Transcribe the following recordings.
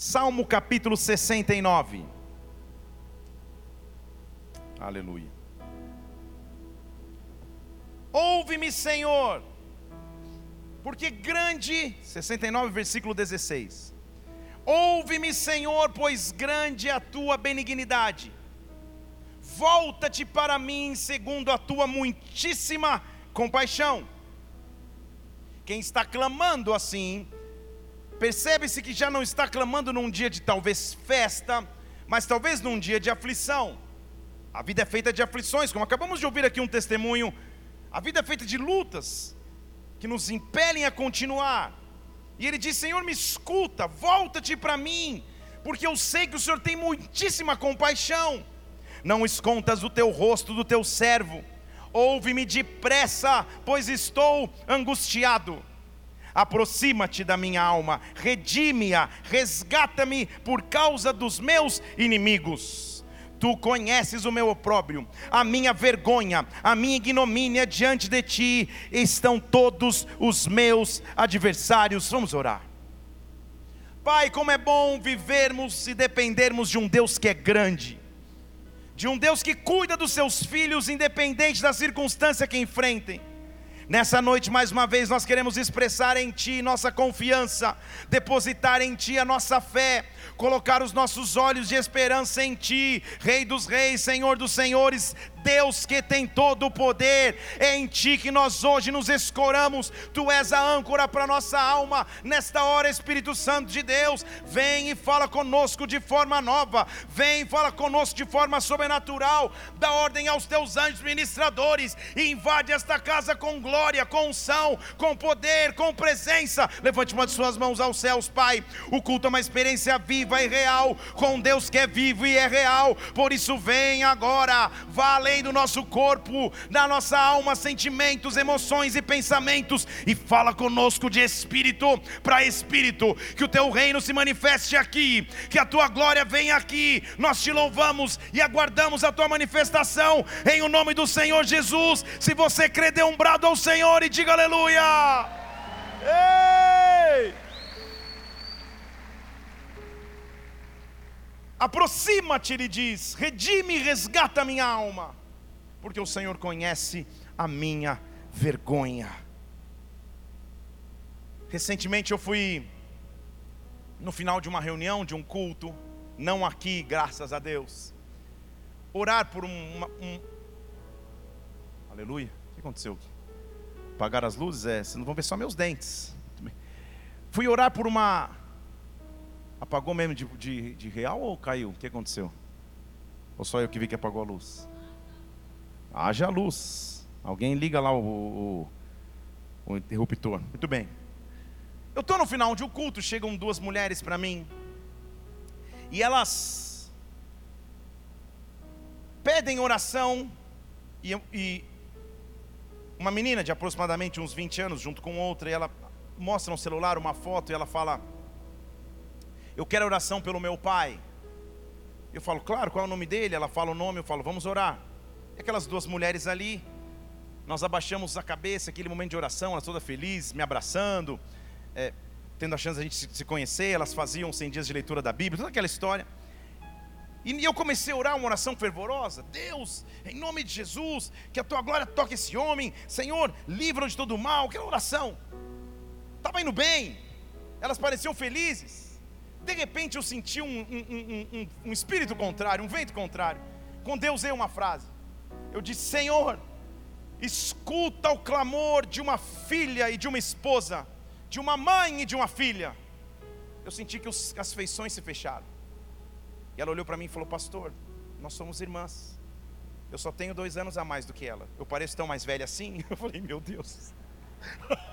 Salmo capítulo 69. Aleluia. Ouve-me, Senhor, porque grande, 69, versículo 16. Ouve-me, Senhor, pois grande é a tua benignidade. Volta-te para mim segundo a tua muitíssima compaixão. Quem está clamando assim, percebe-se que já não está clamando num dia de talvez festa, mas talvez num dia de aflição. A vida é feita de aflições, como acabamos de ouvir aqui um testemunho. A vida é feita de lutas que nos impelem a continuar. E ele diz: Senhor, me escuta, volta-te para mim, porque eu sei que o Senhor tem muitíssima compaixão. Não escondas o teu rosto do teu servo, ouve-me depressa, pois estou angustiado. Aproxima-te da minha alma, redime-a, resgata-me por causa dos meus inimigos Tu conheces o meu opróbrio, a minha vergonha, a minha ignomínia diante de ti estão todos os meus adversários. Vamos orar. Pai, como é bom vivermos e dependermos de um Deus que é grande, de um Deus que cuida dos seus filhos, independente da circunstância que enfrentem. Nessa noite, mais uma vez, nós queremos expressar em Ti nossa confiança, depositar em Ti a nossa fé, colocar os nossos olhos de esperança em Ti, Rei dos Reis, Senhor dos Senhores, Deus que tem todo o poder, é em Ti que nós hoje nos escoramos, Tu és a âncora para nossa alma, nesta hora, Espírito Santo de Deus, vem e fala conosco de forma nova, vem e fala conosco de forma sobrenatural, dá ordem aos Teus anjos ministradores, e invade esta casa com glória, com unção, com poder, com presença. Levante uma de Suas mãos aos céus, Pai. O culto é uma experiência viva e real, com Deus que é vivo e é real, por isso vem agora, vá além do nosso corpo, da nossa alma, sentimentos, emoções e pensamentos, e fala conosco de espírito para espírito, que o teu reino se manifeste aqui, que a tua glória venha aqui. Nós te louvamos e aguardamos a tua manifestação em o nome do Senhor Jesus. Se você crê, dê um brado ao Senhor e diga aleluia. Ei! Aproxima-te, ele diz, redime e resgata minha alma porque o Senhor conhece a minha vergonha. Recentemente eu fui no final de uma reunião, de um culto, não aqui, graças a Deus, orar por um, um... aleluia, o que aconteceu? Apagar as luzes, é, vocês não vão ver só meus dentes. Fui orar por uma, apagou mesmo de, de, de real ou caiu? O que aconteceu? Ou só eu que vi que apagou a luz? Haja luz. Alguém liga lá o, o, o interruptor. Muito bem. Eu estou no final de um culto, chegam duas mulheres para mim. E elas pedem oração. E, e, uma menina de aproximadamente uns 20 anos, junto com outra, e ela mostra no celular uma foto e ela fala: Eu quero oração pelo meu pai. Eu falo, claro, qual é o nome dele? Ela fala o nome, eu falo, vamos orar aquelas duas mulheres ali, nós abaixamos a cabeça, aquele momento de oração, elas toda feliz, me abraçando, é, tendo a chance de a gente se conhecer, elas faziam 100 dias de leitura da Bíblia, toda aquela história. E eu comecei a orar uma oração fervorosa. Deus, em nome de Jesus, que a tua glória toque esse homem. Senhor, livra-o de todo o mal. Aquela oração. Estava indo bem. Elas pareciam felizes. De repente eu senti um, um, um, um, espírito contrário, um vento contrário. Com Deus é uma frase. Eu disse: Senhor, escuta o clamor de uma filha e de uma esposa, de uma mãe e de uma filha. Eu senti que os, as feições se fecharam. E ela olhou para mim e falou: Pastor, nós somos irmãs. Eu só tenho dois anos a mais do que ela. Eu pareço tão mais velha assim? Eu falei: Meu Deus.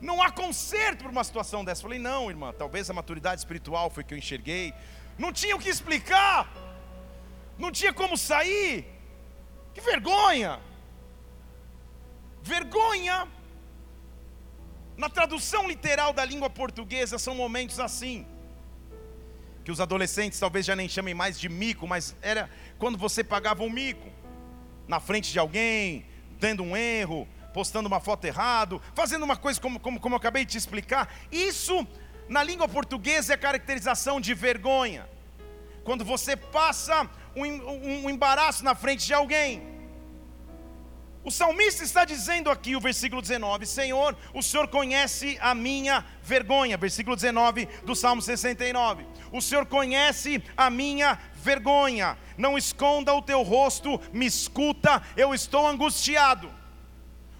Não há conserto para uma situação dessa. Eu falei: Não, irmã, talvez a maturidade espiritual foi que eu enxerguei. Não tinha o que explicar. Não tinha como sair. Que vergonha! Vergonha! Na tradução literal da língua portuguesa, são momentos assim. Que os adolescentes talvez já nem chamem mais de mico, mas era quando você pagava um mico na frente de alguém, dando um erro, postando uma foto errado, fazendo uma coisa como, como, como eu acabei de te explicar. Isso na língua portuguesa é a caracterização de vergonha. Quando você passa um, um, um embaraço na frente de alguém. O salmista está dizendo aqui, o versículo 19: Senhor, o Senhor conhece a minha vergonha. Versículo 19 do Salmo 69. O Senhor conhece a minha vergonha. Não esconda o teu rosto, me escuta, eu estou angustiado.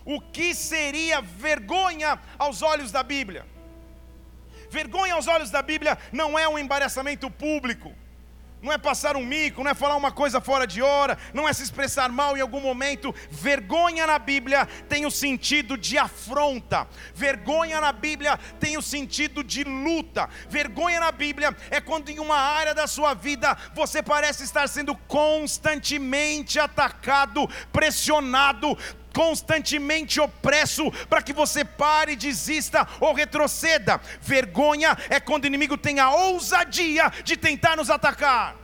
O que seria vergonha aos olhos da Bíblia? Vergonha aos olhos da Bíblia não é um embaraçamento público não é passar um mico, não é falar uma coisa fora de hora, não é se expressar mal em algum momento. Vergonha na Bíblia tem o sentido de afronta, vergonha na Bíblia tem o sentido de luta, vergonha na Bíblia é quando em uma área da sua vida você parece estar sendo constantemente atacado, pressionado, constantemente opresso para que você pare, desista ou retroceda. Vergonha é quando o inimigo tem a ousadia de tentar nos atacar.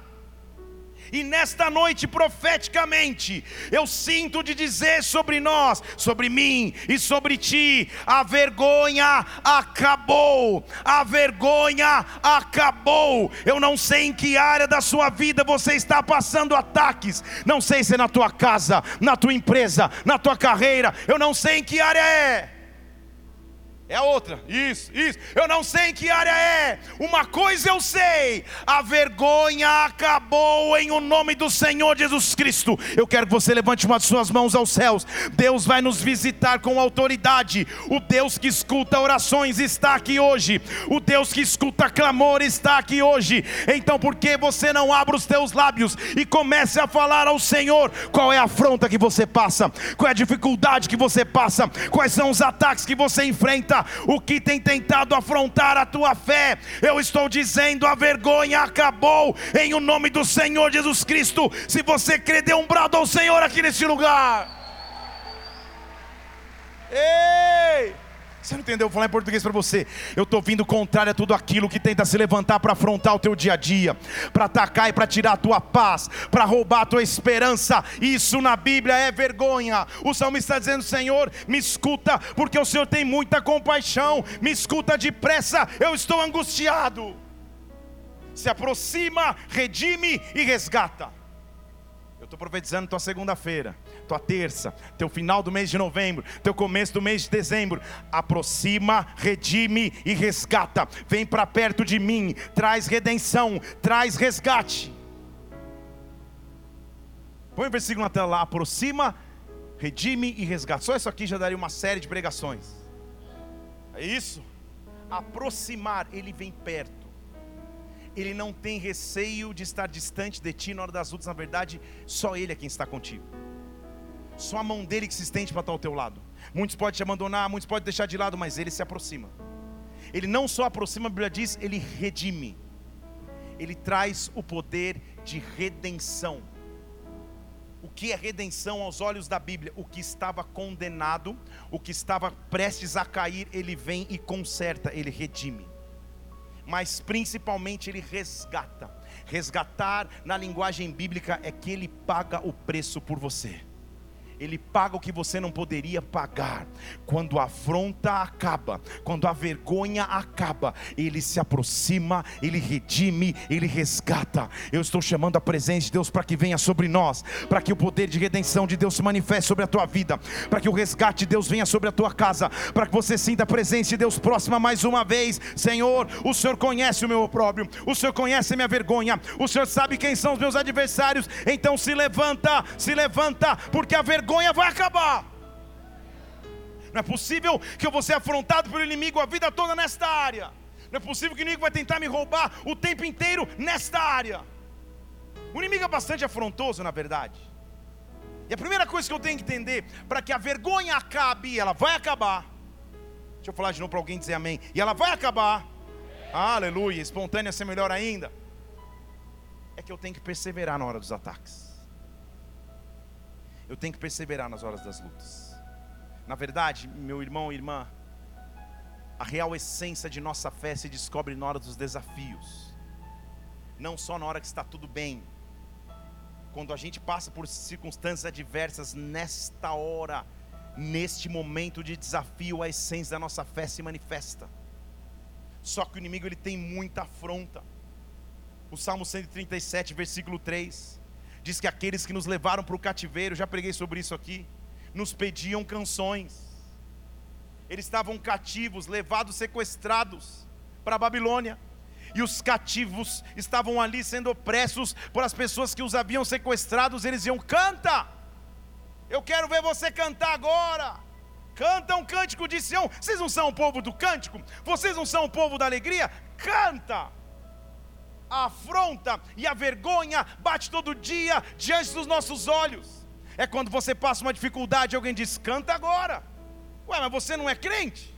E nesta noite, profeticamente, eu sinto de dizer sobre nós, sobre mim e sobre ti: a vergonha acabou, a vergonha acabou. Eu não sei em que área da sua vida você está passando ataques, não sei se é na tua casa, na tua empresa, na tua carreira, eu não sei em que área é. É a outra, isso, isso. Eu não sei em que área é. Uma coisa eu sei: a vergonha acabou em o nome do Senhor Jesus Cristo. Eu quero que você levante uma de suas mãos aos céus. Deus vai nos visitar com autoridade. O Deus que escuta orações está aqui hoje. O Deus que escuta clamor está aqui hoje. Então, por que você não abre os teus lábios e comece a falar ao Senhor qual é a afronta que você passa, qual é a dificuldade que você passa, quais são os ataques que você enfrenta? O que tem tentado afrontar a tua fé. Eu estou dizendo: a vergonha acabou em o nome do Senhor Jesus Cristo. Se você crê, dê um brado ao Senhor aqui neste lugar. Ei! Você não entendeu? Vou falar em português para você. Eu estou vindo contrário a tudo aquilo que tenta se levantar para afrontar o teu dia a dia, para atacar e para tirar a tua paz, para roubar a tua esperança. Isso na Bíblia é vergonha. O salmista está dizendo: Senhor, me escuta, porque o Senhor tem muita compaixão. Me escuta depressa, eu estou angustiado. Se aproxima, redime e resgata. Estou profetizando tua segunda-feira tua terça, teu final do mês de novembro, teu começo do mês de dezembro. Aproxima, redime e resgata. Vem para perto de mim, traz redenção, traz resgate. Põe o versículo na tela lá: aproxima, redime e resgata. Só isso aqui já daria uma série de pregações. É isso? Aproximar, ele vem perto ele não tem receio de estar distante de ti na hora das lutas, na verdade, só ele é quem está contigo. Só a mão dele que se estende para estar ao teu lado. Muitos podem te abandonar, muitos podem deixar de lado, mas ele se aproxima. Ele não só aproxima, a Bíblia diz, ele redime. Ele traz o poder de redenção. O que é redenção aos olhos da Bíblia? O que estava condenado, o que estava prestes a cair, ele vem e conserta, ele redime. Mas principalmente ele resgata. Resgatar na linguagem bíblica é que ele paga o preço por você. Ele paga o que você não poderia pagar. Quando a afronta acaba, quando a vergonha acaba, Ele se aproxima, Ele redime, Ele resgata. Eu estou chamando a presença de Deus para que venha sobre nós, para que o poder de redenção de Deus se manifeste sobre a tua vida, para que o resgate de Deus venha sobre a tua casa, para que você sinta a presença de Deus próxima mais uma vez. Senhor, o Senhor conhece o meu opróbrio, o Senhor conhece a minha vergonha, o Senhor sabe quem são os meus adversários. Então se levanta, se levanta, porque a vergonha vergonha vai acabar. Não é possível que eu vou ser afrontado pelo inimigo a vida toda nesta área. Não é possível que o inimigo vai tentar me roubar o tempo inteiro nesta área. O inimigo é bastante afrontoso, na verdade. E a primeira coisa que eu tenho que entender, para que a vergonha acabe, ela vai acabar. Deixa eu falar de novo para alguém dizer amém. E ela vai acabar. Aleluia. Espontânea ser melhor ainda. É que eu tenho que perseverar na hora dos ataques eu tenho que perseverar nas horas das lutas. Na verdade, meu irmão e irmã, a real essência de nossa fé se descobre na hora dos desafios, não só na hora que está tudo bem. Quando a gente passa por circunstâncias adversas, nesta hora, neste momento de desafio, a essência da nossa fé se manifesta. Só que o inimigo ele tem muita afronta. O Salmo 137, versículo 3, diz que aqueles que nos levaram para o cativeiro, já preguei sobre isso aqui, nos pediam canções. Eles estavam cativos, levados, sequestrados para a Babilônia. E os cativos estavam ali sendo opressos por as pessoas que os haviam sequestrados. Eles iam, canta! Eu quero ver você cantar agora. Canta um cântico de Sião. Vocês não são o povo do cântico? Vocês não são o povo da alegria? Canta! A afronta e a vergonha bate todo dia diante dos nossos olhos. É quando você passa uma dificuldade, alguém diz: canta agora. Ué, mas você não é crente?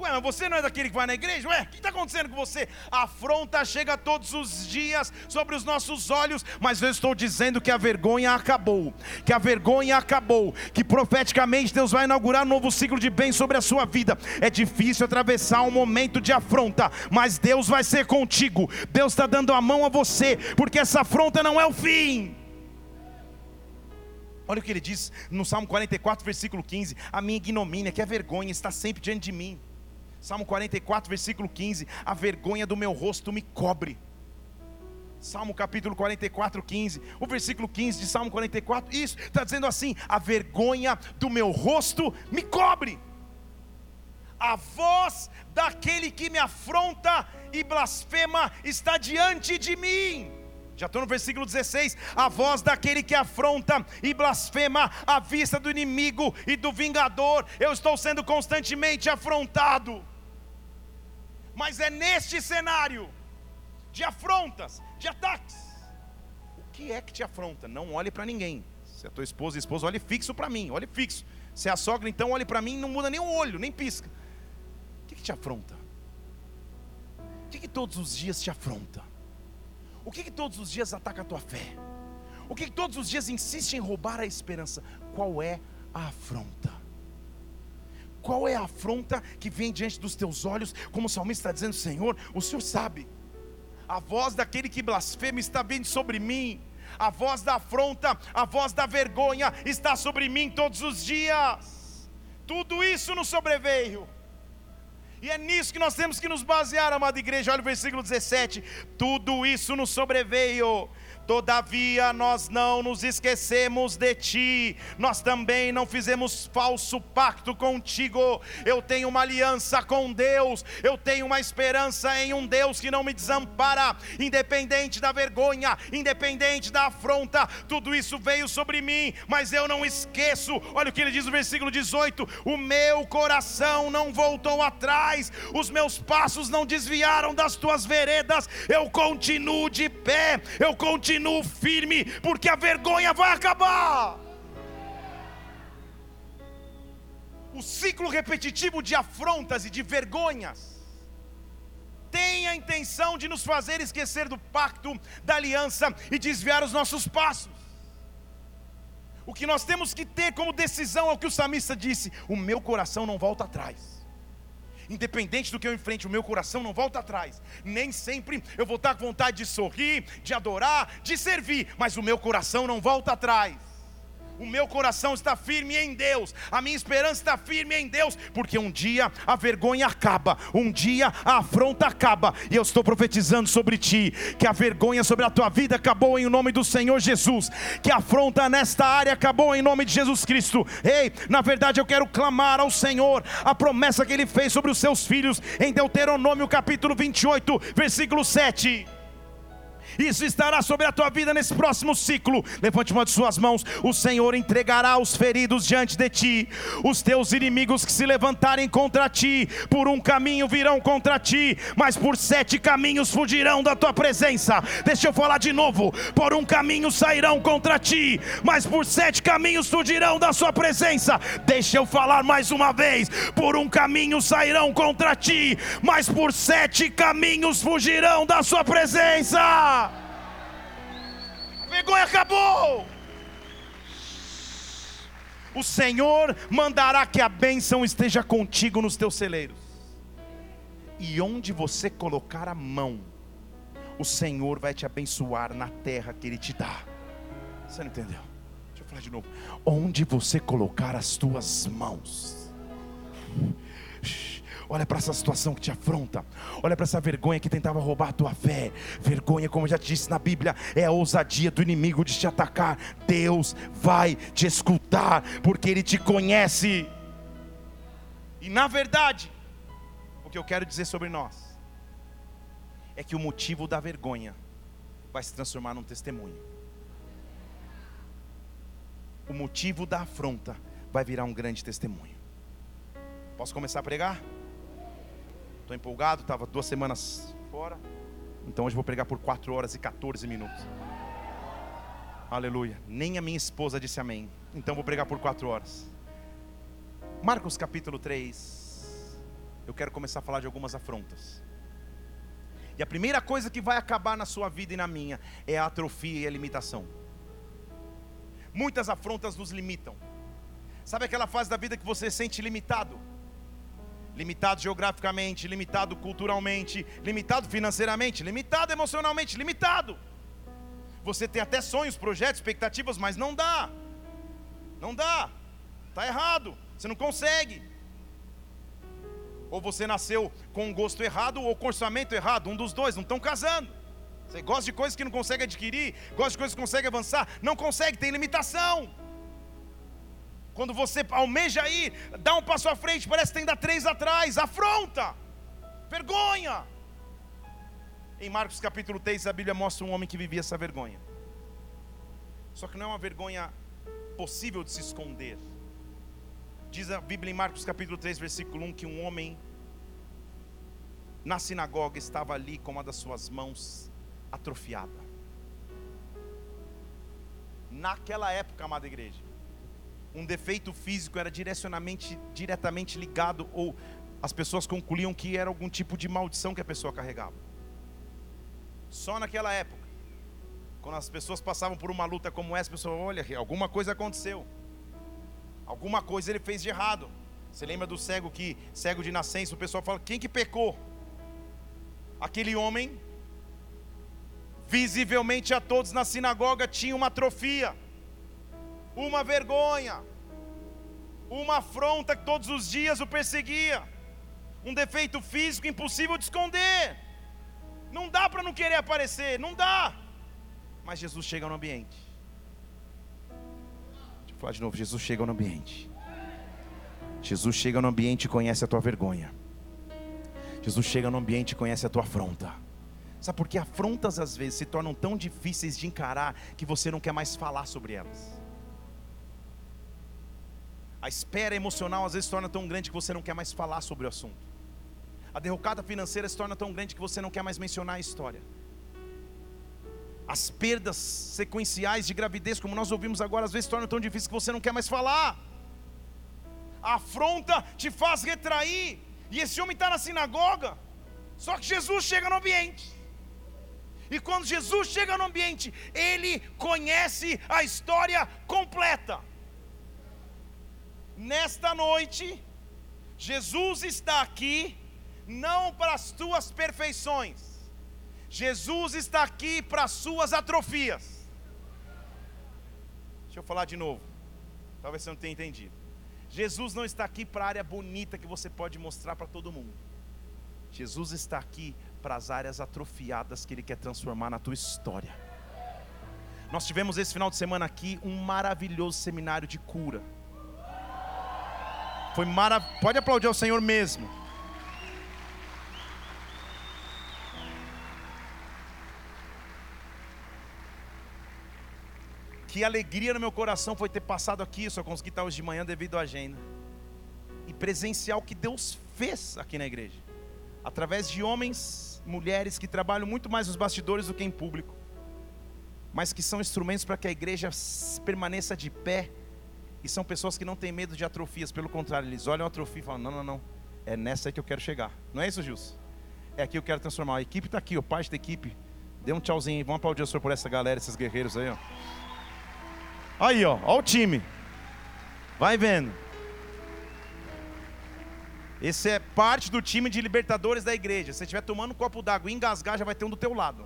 Ué, mas você não é daquele que vai na igreja? Ué, o que está acontecendo com você? A afronta chega todos os dias sobre os nossos olhos, mas eu estou dizendo que a vergonha acabou, que a vergonha acabou, que profeticamente Deus vai inaugurar um novo ciclo de bem sobre a sua vida. É difícil atravessar um momento de afronta, mas Deus vai ser contigo. Deus está dando a mão a você, porque essa afronta não é o fim. Olha o que ele diz no Salmo 44, versículo 15: A minha ignomínia, que é vergonha, está sempre diante de mim. Salmo 44, versículo 15: A vergonha do meu rosto me cobre. Salmo capítulo 44, 15. O versículo 15 de Salmo 44, isso, está dizendo assim: A vergonha do meu rosto me cobre. A voz daquele que me afronta e blasfema está diante de mim. Já estou no versículo 16: a voz daquele que afronta e blasfema à vista do inimigo e do vingador, eu estou sendo constantemente afrontado. Mas é neste cenário de afrontas, de ataques. O que é que te afronta? Não olhe para ninguém. Se é tua esposa esposa, olhe fixo para mim, olhe fixo. Se é a sogra, então olhe para mim, não muda nem o olho, nem pisca. O que, que te afronta? O que, que todos os dias te afronta? O que, que todos os dias ataca a tua fé? O que, que todos os dias insiste em roubar a esperança? Qual é a afronta? Qual é a afronta que vem diante dos teus olhos, como o salmista está dizendo, Senhor, o Senhor sabe. A voz daquele que blasfema está vindo sobre mim. A voz da afronta, a voz da vergonha está sobre mim todos os dias. Tudo isso nos sobreveio. E é nisso que nós temos que nos basear, amada igreja. Olha o versículo 17: tudo isso nos sobreveio Todavia nós não nos esquecemos de ti, nós também não fizemos falso pacto contigo. Eu tenho uma aliança com Deus, eu tenho uma esperança em um Deus que não me desampara, independente da vergonha, independente da afronta, tudo isso veio sobre mim, mas eu não esqueço. Olha o que ele diz no versículo 18: O meu coração não voltou atrás, os meus passos não desviaram das tuas veredas, eu continuo de pé, eu continuo continuo firme, porque a vergonha vai acabar. O ciclo repetitivo de afrontas e de vergonhas tem a intenção de nos fazer esquecer do pacto, da aliança e desviar os nossos passos. O que nós temos que ter como decisão é o que o samista disse: o meu coração não volta atrás independente do que eu enfrente, o meu coração não volta atrás. Nem sempre eu vou estar com vontade de sorrir, de adorar, de servir, mas o meu coração não volta atrás o meu coração está firme em Deus, a minha esperança está firme em Deus, porque um dia a vergonha acaba, um dia a afronta acaba, e eu estou profetizando sobre ti, que a vergonha sobre a tua vida acabou em nome do Senhor Jesus, que a afronta nesta área acabou em nome de Jesus Cristo. Ei, na verdade eu quero clamar ao Senhor a promessa que ele fez sobre os seus filhos em Deuteronômio capítulo 28, versículo 7. Isso estará sobre a tua vida nesse próximo ciclo. Levante uma de suas mãos. O Senhor entregará os feridos diante de ti. Os teus inimigos que se levantarem contra ti, por um caminho virão contra ti, mas por sete caminhos fugirão da tua presença. Deixa eu falar de novo. Por um caminho sairão contra ti, mas por sete caminhos fugirão da sua presença. Deixa eu falar mais uma vez. Por um caminho sairão contra ti, mas por sete caminhos fugirão da sua presença vergonha acabou. O Senhor mandará que a bênção esteja contigo nos teus celeiros. E onde você colocar a mão, o Senhor vai te abençoar na terra que Ele te dá. Você não entendeu? Deixa eu falar de novo. Onde você colocar as tuas mãos, Olha para essa situação que te afronta. Olha para essa vergonha que tentava roubar a tua fé. Vergonha, como já te disse na Bíblia, é a ousadia do inimigo de te atacar. Deus vai te escutar, porque Ele te conhece. E na verdade, o que eu quero dizer sobre nós é que o motivo da vergonha vai se transformar num testemunho. O motivo da afronta vai virar um grande testemunho. Posso começar a pregar? Estou empolgado, estava duas semanas fora. Então hoje vou pregar por 4 horas e 14 minutos. Aleluia. Nem a minha esposa disse amém. Então vou pregar por 4 horas. Marcos capítulo 3. Eu quero começar a falar de algumas afrontas. E a primeira coisa que vai acabar na sua vida e na minha é a atrofia e a limitação. Muitas afrontas nos limitam. Sabe aquela fase da vida que você se sente limitado? Limitado geograficamente, limitado culturalmente, limitado financeiramente, limitado emocionalmente, limitado. Você tem até sonhos, projetos, expectativas, mas não dá. Não dá. Está errado. Você não consegue. Ou você nasceu com um gosto errado ou com orçamento errado. Um dos dois, não estão casando. Você gosta de coisas que não consegue adquirir, gosta de coisas que consegue avançar, não consegue, tem limitação. Quando você almeja ir, dá um passo à frente, parece que tem que dar três atrás, afronta, vergonha. Em Marcos capítulo 3, a Bíblia mostra um homem que vivia essa vergonha. Só que não é uma vergonha possível de se esconder. Diz a Bíblia em Marcos capítulo 3, versículo 1, que um homem na sinagoga estava ali com uma das suas mãos atrofiada. Naquela época, amada igreja, um defeito físico era direcionamente, diretamente ligado, ou as pessoas concluíam que era algum tipo de maldição que a pessoa carregava. Só naquela época, quando as pessoas passavam por uma luta como essa, a pessoa, olha, alguma coisa aconteceu, alguma coisa ele fez de errado. Você lembra do cego que, cego de nascença, o pessoal fala, quem que pecou? Aquele homem, visivelmente a todos na sinagoga, tinha uma atrofia uma vergonha, uma afronta que todos os dias o perseguia, um defeito físico impossível de esconder. Não dá para não querer aparecer, não dá. Mas Jesus chega no ambiente. Deixa eu falar de novo: Jesus chega no ambiente. Jesus chega no ambiente e conhece a tua vergonha. Jesus chega no ambiente e conhece a tua afronta. Sabe por que afrontas às vezes se tornam tão difíceis de encarar que você não quer mais falar sobre elas? A espera emocional às vezes se torna tão grande que você não quer mais falar sobre o assunto. A derrocada financeira se torna tão grande que você não quer mais mencionar a história. As perdas sequenciais de gravidez, como nós ouvimos agora, às vezes se tornam tão difíceis que você não quer mais falar. A afronta te faz retrair. E esse homem está na sinagoga. Só que Jesus chega no ambiente. E quando Jesus chega no ambiente, ele conhece a história completa. Nesta noite, Jesus está aqui não para as tuas perfeições, Jesus está aqui para as suas atrofias. Deixa eu falar de novo, talvez você não tenha entendido. Jesus não está aqui para a área bonita que você pode mostrar para todo mundo. Jesus está aqui para as áreas atrofiadas que Ele quer transformar na tua história. Nós tivemos esse final de semana aqui um maravilhoso seminário de cura. Foi maravilhoso. Pode aplaudir ao Senhor mesmo. Que alegria no meu coração foi ter passado aqui. Só consegui estar hoje de manhã devido à agenda. E presenciar o que Deus fez aqui na igreja. Através de homens, mulheres que trabalham muito mais nos bastidores do que em público. Mas que são instrumentos para que a igreja permaneça de pé e são pessoas que não têm medo de atrofias, pelo contrário, eles olham a atrofia e falam: não, não, não, é nessa que eu quero chegar. Não é isso, Gilson? É aqui que eu quero transformar. A equipe está aqui, o parte da equipe. Dê um tchauzinho. Vamos aplaudir o senhor por essa galera, esses guerreiros aí, ó. Aí, ó, ó o time. Vai vendo. Esse é parte do time de libertadores da igreja. Se você estiver tomando um copo d'água e engasgar, já vai ter um do teu lado.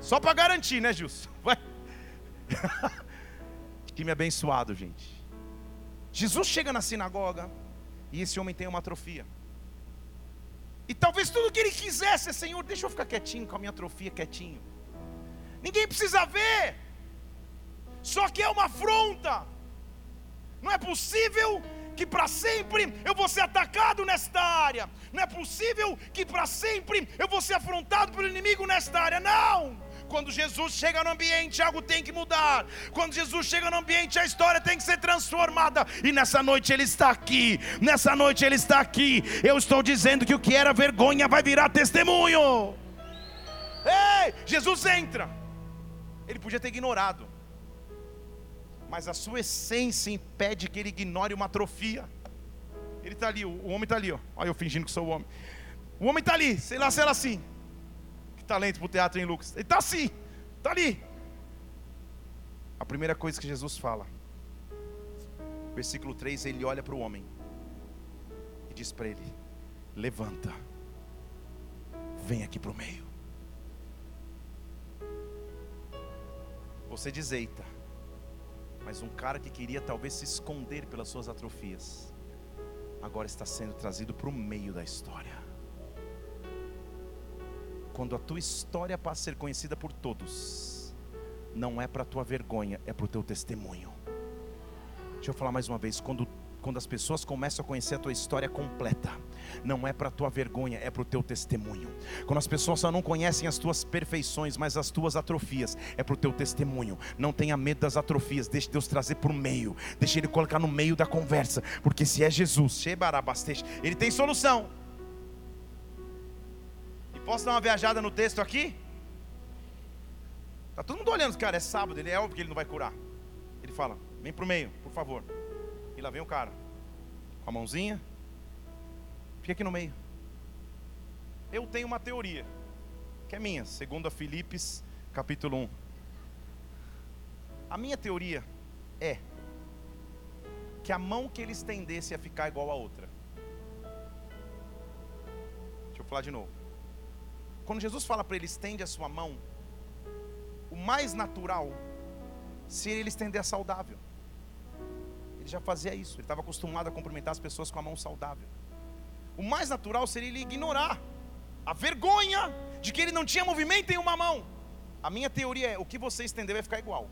Só para garantir, né, Gilson? Vai. Time abençoado, gente. Jesus chega na sinagoga e esse homem tem uma atrofia. E talvez tudo que ele quisesse é, Senhor, deixa eu ficar quietinho com a minha atrofia quietinho. Ninguém precisa ver. Só que é uma afronta. Não é possível que para sempre eu vou ser atacado nesta área. Não é possível que para sempre eu vou ser afrontado pelo inimigo nesta área. Não! Quando Jesus chega no ambiente, algo tem que mudar. Quando Jesus chega no ambiente, a história tem que ser transformada. E nessa noite Ele está aqui. Nessa noite Ele está aqui. Eu estou dizendo que o que era vergonha vai virar testemunho. Ei, Jesus entra. Ele podia ter ignorado mas a sua essência impede que ele ignore uma atrofia. Ele está ali, o homem está ali, ó. olha eu fingindo que sou o homem. O homem está ali, sei lá se era assim. Talento para o teatro, hein, Lucas? Ele está assim, está ali. A primeira coisa que Jesus fala, versículo 3, ele olha para o homem e diz para ele: Levanta, vem aqui para o meio. Você diz: Eita, mas um cara que queria talvez se esconder pelas suas atrofias, agora está sendo trazido para o meio da história. Quando a tua história passa a ser conhecida por todos, não é para a tua vergonha, é para o teu testemunho. Deixa eu falar mais uma vez: quando quando as pessoas começam a conhecer a tua história completa, não é para a tua vergonha, é para o teu testemunho. Quando as pessoas só não conhecem as tuas perfeições, mas as tuas atrofias, é para o teu testemunho. Não tenha medo das atrofias, deixe Deus trazer para o meio, deixe Ele colocar no meio da conversa, porque se é Jesus, Ele tem solução. Posso dar uma viajada no texto aqui? Tá todo mundo olhando, cara, é sábado, ele é óbvio que ele não vai curar. Ele fala: vem para o meio, por favor. E lá vem o cara, com a mãozinha, fica aqui no meio. Eu tenho uma teoria, que é minha, segundo a Filipes, capítulo 1. A minha teoria é que a mão que ele estendesse ia ficar igual a outra. Deixa eu falar de novo. Quando Jesus fala para ele, estende a sua mão, o mais natural seria ele estender a saudável. Ele já fazia isso, ele estava acostumado a cumprimentar as pessoas com a mão saudável. O mais natural seria ele ignorar a vergonha de que ele não tinha movimento em uma mão. A minha teoria é: o que você estender vai ficar igual.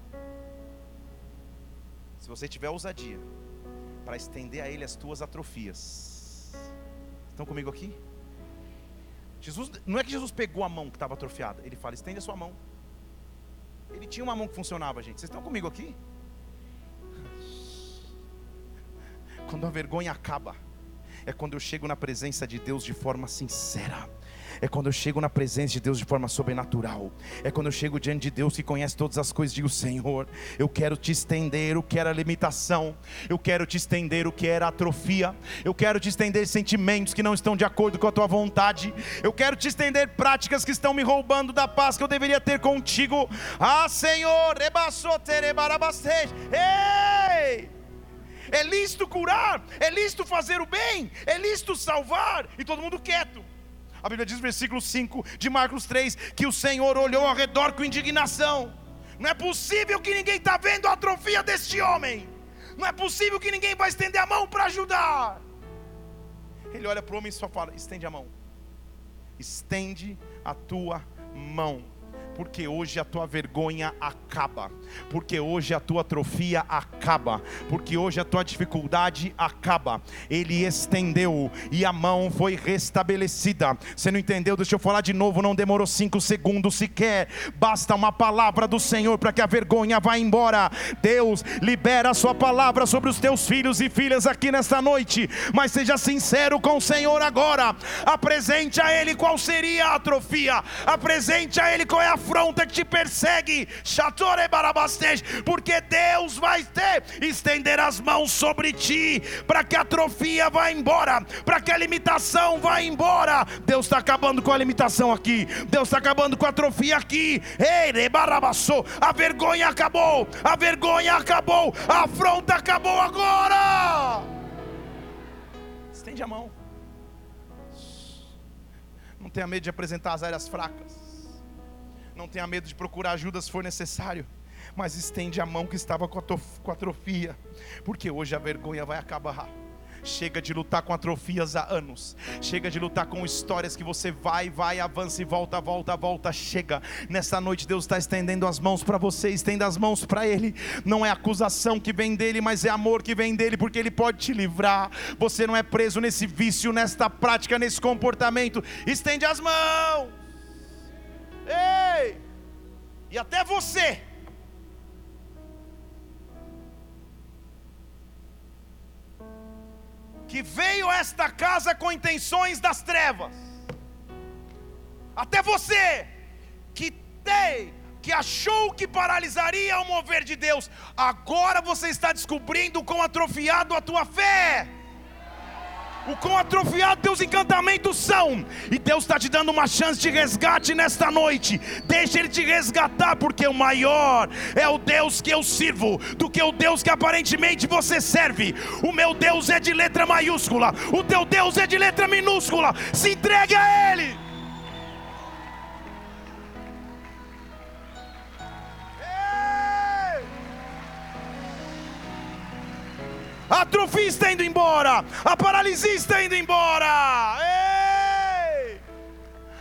Se você tiver ousadia para estender a ele as tuas atrofias. Estão comigo aqui? Jesus, não é que Jesus pegou a mão que estava atrofiada, ele fala: estende a sua mão. Ele tinha uma mão que funcionava, gente. Vocês estão comigo aqui? Quando a vergonha acaba, é quando eu chego na presença de Deus de forma sincera. É quando eu chego na presença de Deus de forma sobrenatural. É quando eu chego diante de Deus que conhece todas as coisas. Digo, Senhor, eu quero te estender o que era limitação. Eu quero te estender o que era atrofia. Eu quero te estender sentimentos que não estão de acordo com a tua vontade. Eu quero te estender práticas que estão me roubando da paz que eu deveria ter contigo. Ah, Senhor, Ei! é lícito curar, é lícito fazer o bem, é lícito salvar, e todo mundo quieto. A Bíblia diz, versículo 5 de Marcos 3, que o Senhor olhou ao redor com indignação. Não é possível que ninguém está vendo a atrofia deste homem. Não é possível que ninguém vai estender a mão para ajudar. Ele olha para o homem e só fala: estende a mão. Estende a tua mão porque hoje a tua vergonha acaba, porque hoje a tua atrofia acaba, porque hoje a tua dificuldade acaba. Ele estendeu e a mão foi restabelecida. Você não entendeu? Deixa eu falar de novo. Não demorou cinco segundos sequer. Basta uma palavra do Senhor para que a vergonha vá embora. Deus libera a sua palavra sobre os teus filhos e filhas aqui nesta noite. Mas seja sincero com o Senhor agora. Apresente a Ele qual seria a atrofia. Apresente a Ele qual é a afronta que te persegue, porque Deus vai ter estender as mãos sobre ti, para que a atrofia vá embora, para que a limitação vá embora. Deus está acabando com a limitação aqui, Deus está acabando com a atrofia aqui. A vergonha acabou, a vergonha acabou, a afronta acabou agora. Estende a mão. Não tenha medo de apresentar as áreas fracas. Não tenha medo de procurar ajuda se for necessário. Mas estende a mão que estava com, atrofia. Porque hoje a vergonha vai acabar. Chega de lutar com atrofias há anos. Chega de lutar com histórias que você vai, vai, avança e volta, volta, volta. Chega. Nessa noite Deus está estendendo as mãos para você, estenda as mãos para Ele. Não é acusação que vem dele, mas é amor que vem dele, porque Ele pode te livrar. Você não é preso nesse vício, nesta prática, nesse comportamento. Estende as mãos. Ei! E até você que veio a esta casa com intenções das trevas. Até você que tem, que achou que paralisaria o mover de Deus, agora você está descobrindo quão atrofiado a tua fé o quão atrofiado teus encantamentos são, e Deus está te dando uma chance de resgate nesta noite. Deixa Ele te resgatar, porque o maior é o Deus que eu sirvo do que o Deus que aparentemente você serve. O meu Deus é de letra maiúscula, o teu Deus é de letra minúscula. Se entregue a Ele. A atrofia está indo embora. A paralisia está indo embora. Ei!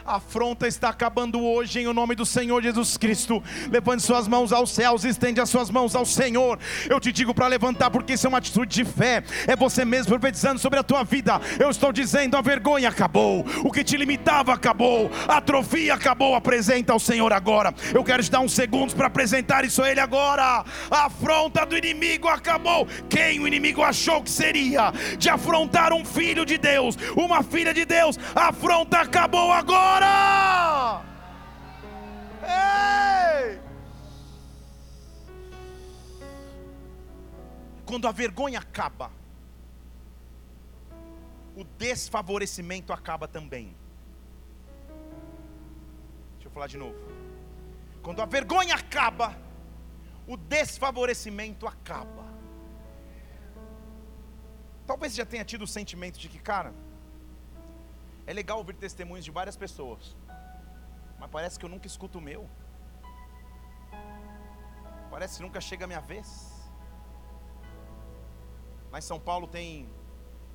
Afronta está acabando hoje em o nome do Senhor Jesus Cristo. Levante suas mãos aos céus, estende as suas mãos ao Senhor. Eu te digo para levantar, porque isso é uma atitude de fé. É você mesmo profetizando sobre a tua vida. Eu estou dizendo: a vergonha acabou, o que te limitava acabou, a atrofia acabou. Apresenta ao Senhor agora. Eu quero te dar uns segundos para apresentar isso a Ele agora. A afronta do inimigo acabou. Quem o inimigo achou que seria de afrontar um filho de Deus, uma filha de Deus, a afronta acabou agora Ei! Quando a vergonha acaba, o desfavorecimento acaba também. Deixa eu falar de novo. Quando a vergonha acaba, o desfavorecimento acaba. Talvez já tenha tido o sentimento de que, cara, é legal ouvir testemunhos de várias pessoas, mas parece que eu nunca escuto o meu. Parece que nunca chega a minha vez. Em São Paulo tem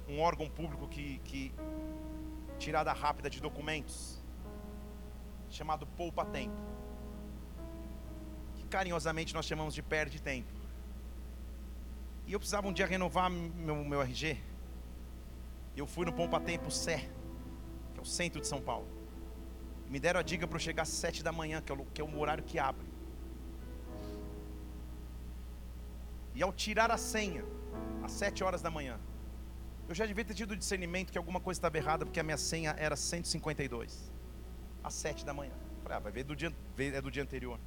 um órgão público que, que tirada rápida de documentos, chamado Poupa Tempo, que carinhosamente nós chamamos de Perde Tempo. E eu precisava um dia renovar meu, meu RG. Eu fui no Poupa Tempo Sé centro de São Paulo. Me deram a dica para eu chegar às sete da manhã, que é, o, que é o horário que abre. E ao tirar a senha, às sete horas da manhã, eu já devia ter tido o discernimento que alguma coisa estava errada, porque a minha senha era 152. Às sete da manhã. Falei, ah, vai ver do dia, é do dia anterior.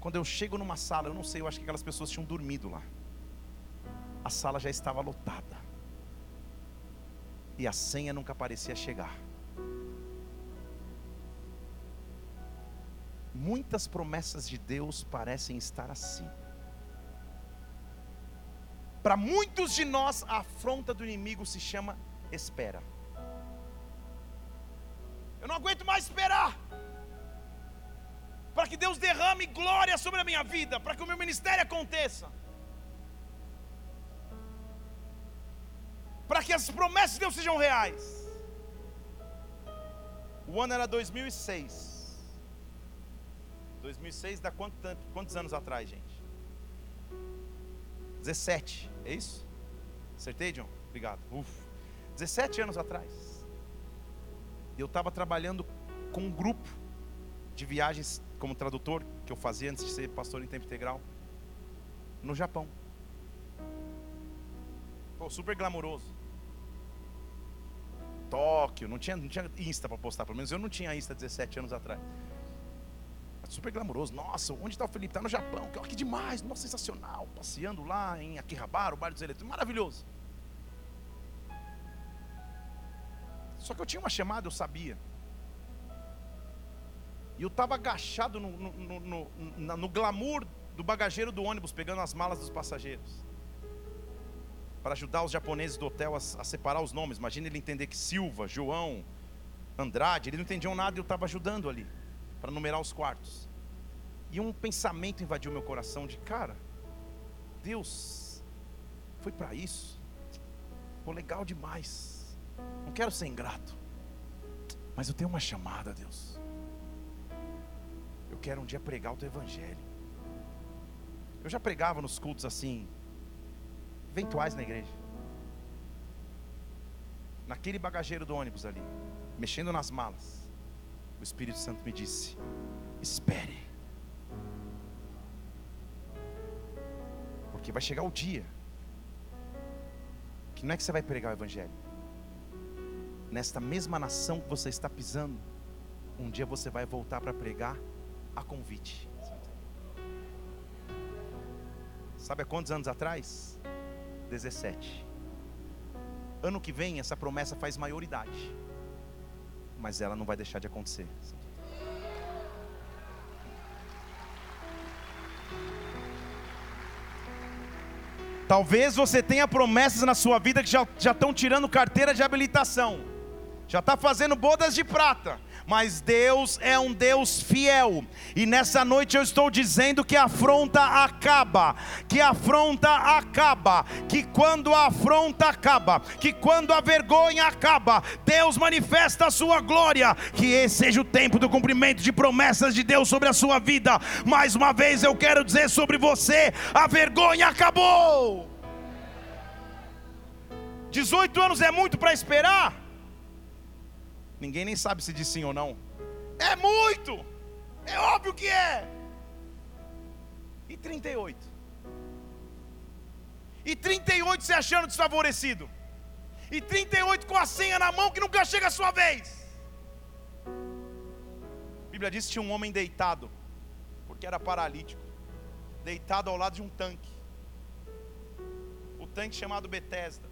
Quando eu chego numa sala, eu não sei, eu acho que aquelas pessoas tinham dormido lá. A sala já estava lotada. E a senha nunca parecia chegar. Muitas promessas de Deus parecem estar assim. Para muitos de nós, a afronta do inimigo se chama espera. Eu não aguento mais esperar. Para que Deus derrame glória sobre a minha vida, para que o meu ministério aconteça. Para que as promessas de Deus sejam reais. O ano era 2006. 2006 dá quanto, quantos anos atrás, gente? 17, é isso? Acertei, John? Obrigado. Uf. 17 anos atrás. Eu estava trabalhando com um grupo de viagens como tradutor, que eu fazia antes de ser pastor em tempo integral, no Japão. Pô, super glamouroso. Tóquio, não tinha, não tinha Insta para postar, pelo menos eu não tinha Insta 17 anos atrás super glamouroso. Nossa, onde está o Felipe? Está no Japão. Que, que demais, nossa, sensacional. Passeando lá em Akihabara, o bairro dos eletrônicos. Maravilhoso. Só que eu tinha uma chamada, eu sabia. E eu estava agachado no, no, no, no, glamour do bagageiro do ônibus, pegando as malas dos passageiros. Para ajudar os japoneses do hotel a, a separar os nomes. Imagina ele entender que Silva, João, Andrade, eles não entendiam nada e eu estava ajudando ali para numerar os quartos. E um pensamento invadiu meu coração de, cara, Deus, foi para isso? Pô, legal demais. Não quero ser ingrato. Mas eu tenho uma chamada, Deus. Eu quero um dia pregar o teu evangelho. Eu já pregava nos cultos assim, eventuais na igreja. Naquele bagageiro do ônibus ali, mexendo nas malas, o Espírito Santo me disse: espere. Porque vai chegar o dia que não é que você vai pregar o Evangelho, nesta mesma nação que você está pisando, um dia você vai voltar para pregar a convite. Sabe há quantos anos atrás? 17. Ano que vem essa promessa faz maioridade. Mas ela não vai deixar de acontecer. Talvez você tenha promessas na sua vida que já, já estão tirando carteira de habilitação, já está fazendo bodas de prata, mas Deus é um Deus fiel, e nessa noite eu estou dizendo que a afronta acaba, que a afronta acaba, que quando a afronta acaba, que quando a vergonha acaba, Deus manifesta a sua glória, que esse seja o tempo do cumprimento de promessas de Deus sobre a sua vida. Mais uma vez eu quero dizer sobre você: a vergonha acabou. 18 anos é muito para esperar? Ninguém nem sabe se diz sim ou não. É muito! É óbvio que é! E 38? E 38 se achando desfavorecido. E 38 com a senha na mão que nunca chega a sua vez. A Bíblia diz que tinha um homem deitado, porque era paralítico, deitado ao lado de um tanque. O tanque chamado Betesda.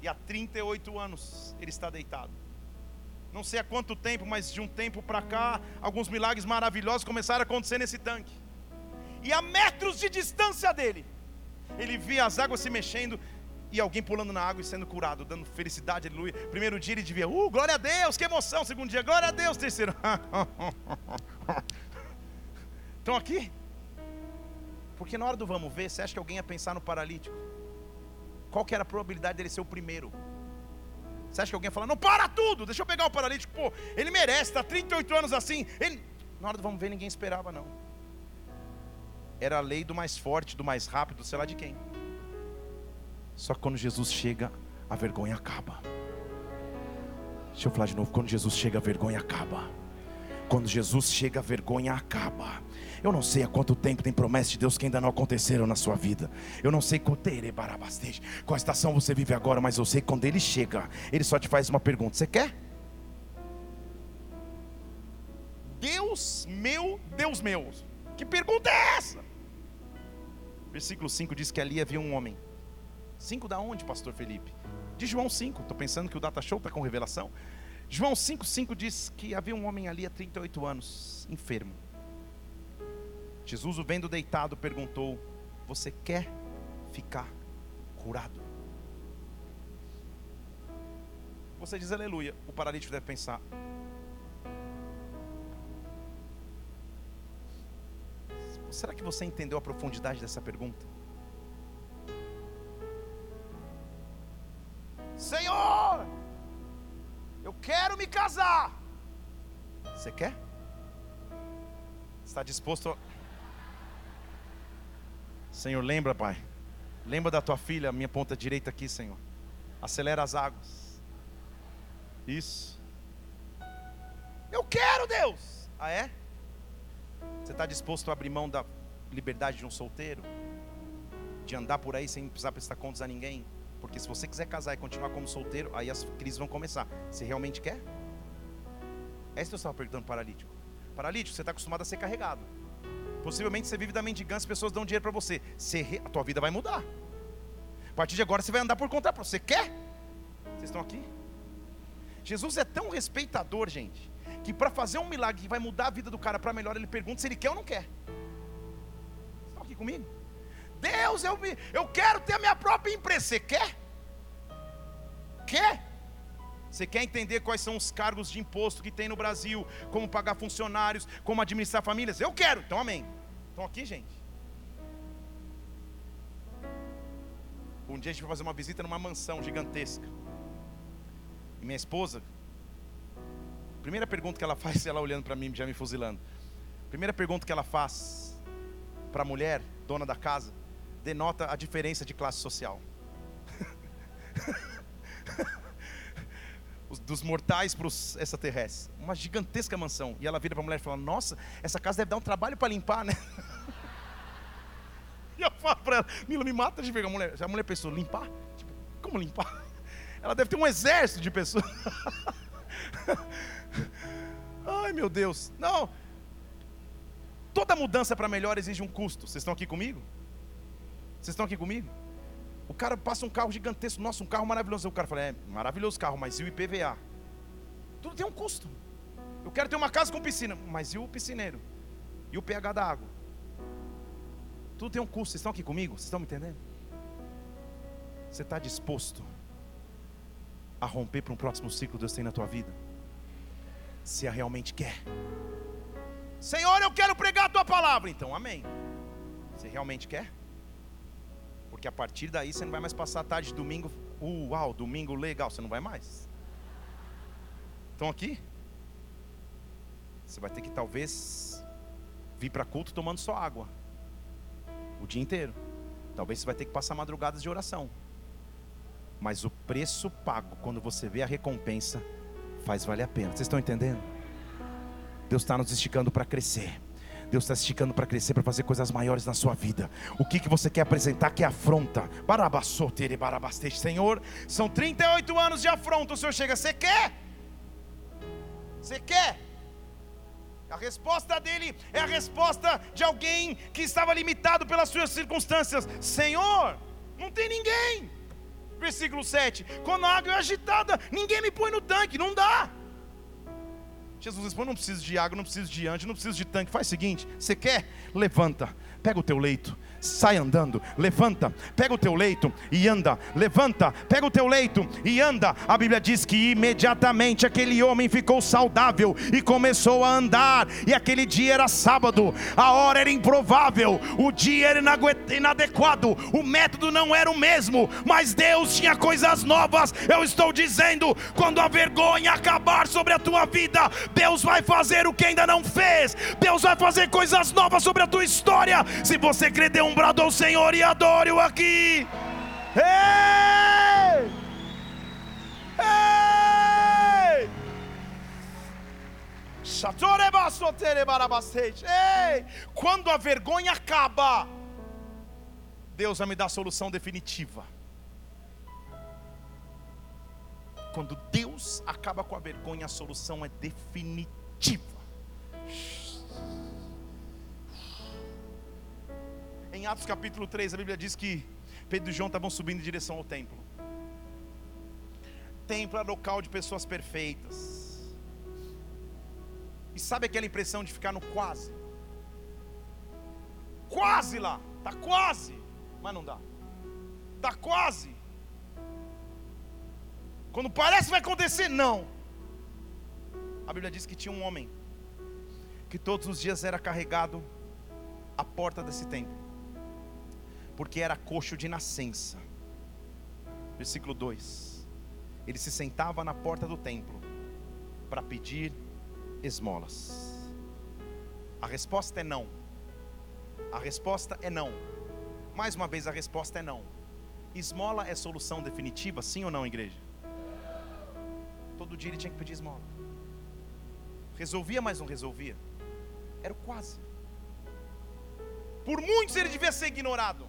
E há 38 anos ele está deitado não sei há quanto tempo, mas de um tempo para cá, alguns milagres maravilhosos começaram a acontecer nesse tanque. E a metros de distância dele, ele via as águas se mexendo e alguém pulando na água e sendo curado, dando felicidade, aleluia. Primeiro dia ele devia, uh, glória a Deus, que emoção. Segundo dia, glória a Deus. Terceiro, estão aqui? Porque na hora do vamos ver, você acha que alguém ia pensar no paralítico? Qual que era a probabilidade dele ser o primeiro? Você acha que alguém fala, não, para tudo, deixa eu pegar o paralítico, pô, ele merece, está 38 anos assim. Ele... Na hora do vamos ver, ninguém esperava, não. Era a lei do mais forte, do mais rápido, sei lá de quem. Só que quando Jesus chega, a vergonha acaba. Deixa eu falar de novo, quando Jesus chega, a vergonha acaba. Quando Jesus chega, a vergonha acaba. Eu não sei há quanto tempo tem promessas de Deus que ainda não aconteceram na sua vida. Eu não sei qual estação você vive agora, mas eu sei que quando Ele chega, Ele só te faz uma pergunta: Você quer? Deus meu, Deus meu. Que pergunta é essa? Versículo 5 diz que ali havia um homem. 5 da onde, pastor Felipe? De João 5. Estou pensando que o Data Show está com revelação. João 5,5 diz que havia um homem ali há 38 anos, enfermo. Jesus, o vendo deitado, perguntou: Você quer ficar curado? Você diz aleluia. O paralítico deve pensar: Será que você entendeu a profundidade dessa pergunta? Senhor, eu quero me casar. Você quer? Está disposto Senhor, lembra, Pai. Lembra da tua filha, minha ponta direita aqui, Senhor. Acelera as águas. Isso. Eu quero, Deus. Ah, é? Você está disposto a abrir mão da liberdade de um solteiro? De andar por aí sem precisar prestar contas a ninguém? Porque se você quiser casar e continuar como solteiro, aí as crises vão começar. Você realmente quer? É isso que eu estava perguntando paralítico. Paralítico, você está acostumado a ser carregado. Possivelmente você vive da mendigância, as pessoas dão dinheiro para você. você. A tua vida vai mudar. A partir de agora você vai andar por conta própria. Você quer? Vocês estão aqui? Jesus é tão respeitador, gente, que para fazer um milagre que vai mudar a vida do cara para melhor, ele pergunta se ele quer ou não quer. Vocês estão aqui comigo? Deus, eu, me, eu quero ter a minha própria empresa. Você quer? Quer? Você quer entender quais são os cargos de imposto que tem no Brasil, como pagar funcionários, como administrar famílias? Eu quero, então amém. Estão aqui, gente? Um dia a gente foi fazer uma visita numa mansão gigantesca. E minha esposa, primeira pergunta que ela faz, ela olhando para mim, já me fuzilando. Primeira pergunta que ela faz para a mulher, dona da casa, denota a diferença de classe social. dos mortais para os extraterrestres. Uma gigantesca mansão. E ela vira para a mulher e fala: Nossa, essa casa deve dar um trabalho para limpar, né? E eu falo para ela: Mila, me mata de ver a mulher. A mulher pensou: Limpar? Tipo, como limpar? Ela deve ter um exército de pessoas. Ai, meu Deus. Não. Toda mudança para melhor exige um custo. Vocês estão aqui comigo? Vocês estão aqui comigo? O cara passa um carro gigantesco, nossa, um carro maravilhoso. O cara fala, é, maravilhoso carro, mas e o IPVA? Tudo tem um custo. Eu quero ter uma casa com piscina, mas e o piscineiro? E o pH da água? Tudo tem um custo. Vocês estão aqui comigo? Vocês estão me entendendo? Você está disposto a romper para um próximo ciclo que Deus tem na tua vida? Se a realmente quer. Senhor, eu quero pregar a tua palavra. Então, amém. Você realmente quer? Porque a partir daí você não vai mais passar a tarde de domingo, uau, domingo legal, você não vai mais. Estão aqui? Você vai ter que talvez vir para culto tomando só água. O dia inteiro. Talvez você vai ter que passar madrugadas de oração. Mas o preço pago, quando você vê a recompensa, faz valer a pena. Vocês estão entendendo? Deus está nos esticando para crescer. Deus está esticando para crescer, para fazer coisas maiores na sua vida. O que, que você quer apresentar que é afronta? Barabassotere, barabastete. Senhor, são 38 anos de afronta. O Senhor chega, você quer? Você quer? A resposta dele é a resposta de alguém que estava limitado pelas suas circunstâncias. Senhor, não tem ninguém. Versículo 7: Quando a água é agitada, ninguém me põe no tanque, não dá. Jesus responde: não preciso de água, não preciso de anjo, não preciso de tanque. Faz o seguinte: você quer? Levanta, pega o teu leito, sai andando, levanta, pega o teu leito e anda, levanta, pega o teu leito e anda. A Bíblia diz que imediatamente aquele homem ficou saudável e começou a andar. E aquele dia era sábado, a hora era improvável, o dia era inadequado, o método não era o mesmo, mas Deus tinha coisas novas. Eu estou dizendo, quando a vergonha acabar sobre a tua vida, Deus vai fazer o que ainda não fez, Deus vai fazer coisas novas sobre a tua história. Se você crer, dê um brado ao Senhor e adore-o aqui. Ei! Ei! Ei! Quando a vergonha acaba, Deus vai me dar a solução definitiva. Quando Deus acaba com a vergonha, a solução é definitiva. Em Atos capítulo 3, a Bíblia diz que Pedro e João estavam subindo em direção ao templo. Templo é local de pessoas perfeitas. E sabe aquela impressão de ficar no quase? Quase lá, tá quase, mas não dá. Tá quase. Quando parece que vai acontecer, não. A Bíblia diz que tinha um homem que todos os dias era carregado à porta desse templo porque era coxo de nascença. Versículo 2: Ele se sentava na porta do templo para pedir esmolas. A resposta é não. A resposta é não. Mais uma vez, a resposta é não. Esmola é solução definitiva, sim ou não, igreja? Todo dia ele tinha que pedir esmola. Resolvia, mas não resolvia. Era o quase. Por muitos ele devia ser ignorado.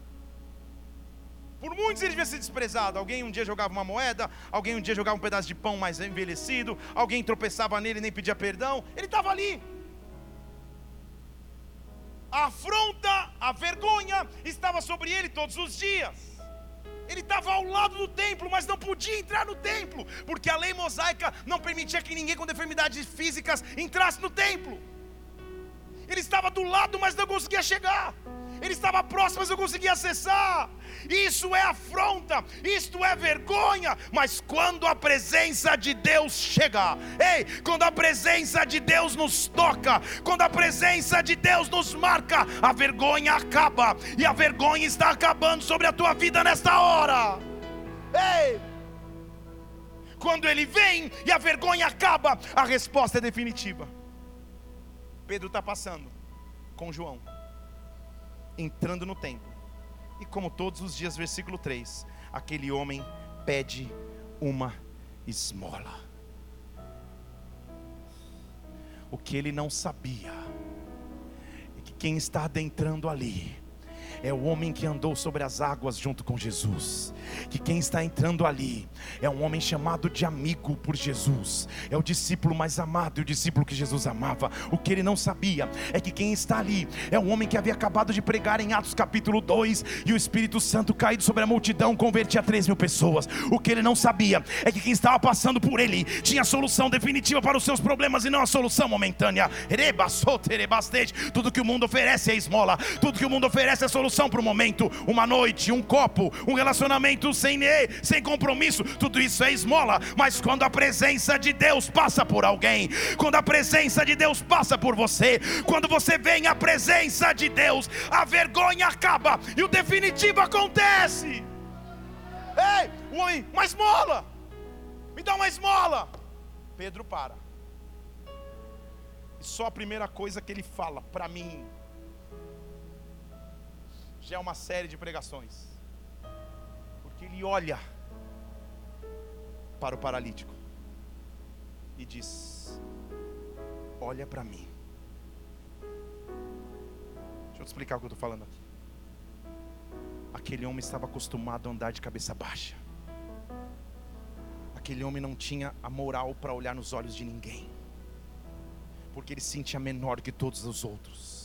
Por muitos ele devia ser desprezado. Alguém um dia jogava uma moeda, alguém um dia jogava um pedaço de pão mais envelhecido, alguém tropeçava nele e nem pedia perdão. Ele estava ali. A afronta, a vergonha estava sobre ele todos os dias. Ele estava ao lado do templo, mas não podia entrar no templo, porque a lei mosaica não permitia que ninguém com deformidades físicas entrasse no templo. Ele estava do lado, mas não conseguia chegar. Ele estava próximo, mas eu conseguia acessar. Isso é afronta, isto é vergonha. Mas quando a presença de Deus chega, ei, quando a presença de Deus nos toca, quando a presença de Deus nos marca, a vergonha acaba. E a vergonha está acabando sobre a tua vida nesta hora. Ei! Quando ele vem e a vergonha acaba, a resposta é definitiva. Pedro está passando com João, entrando no templo. E como todos os dias, versículo 3: aquele homem pede uma esmola. O que ele não sabia é que quem está adentrando ali é o homem que andou sobre as águas junto com Jesus. Que quem está entrando ali é um homem chamado de amigo por Jesus, é o discípulo mais amado e o discípulo que Jesus amava. O que ele não sabia é que quem está ali é um homem que havia acabado de pregar em Atos capítulo 2 e o Espírito Santo caído sobre a multidão convertia 3 mil pessoas. O que ele não sabia é que quem estava passando por ele tinha a solução definitiva para os seus problemas e não a solução momentânea. Tudo que o mundo oferece é esmola, tudo que o mundo oferece é solução solução para o momento, uma noite, um copo, um relacionamento sem, sem compromisso, tudo isso é esmola. Mas quando a presença de Deus passa por alguém, quando a presença de Deus passa por você, quando você vem à presença de Deus, a vergonha acaba e o definitivo acontece. Ei, oi, uma esmola, me dá uma esmola. Pedro para. E só a primeira coisa que ele fala para mim já é uma série de pregações. Porque ele olha para o paralítico e diz: Olha para mim. Deixa eu te explicar o que eu estou falando aqui. Aquele homem estava acostumado a andar de cabeça baixa. Aquele homem não tinha a moral para olhar nos olhos de ninguém, porque ele se sentia menor que todos os outros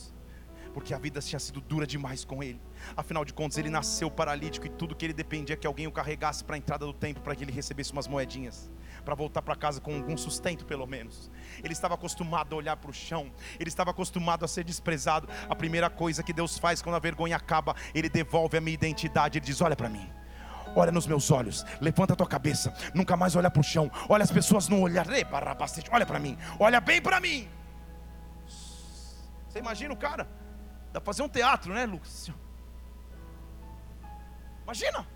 porque a vida tinha sido dura demais com ele. Afinal de contas, ele nasceu paralítico e tudo que ele dependia é que alguém o carregasse para a entrada do templo para que ele recebesse umas moedinhas, para voltar para casa com algum sustento pelo menos. Ele estava acostumado a olhar para o chão, ele estava acostumado a ser desprezado. A primeira coisa que Deus faz quando a vergonha acaba, ele devolve a minha identidade, ele diz: "Olha para mim" olha nos meus olhos, levanta a tua cabeça, nunca mais olha para o chão, olha as pessoas no olhar, olha para mim, olha bem para mim. Você imagina o cara? Dá para fazer um teatro, né, Lucas? Imagina.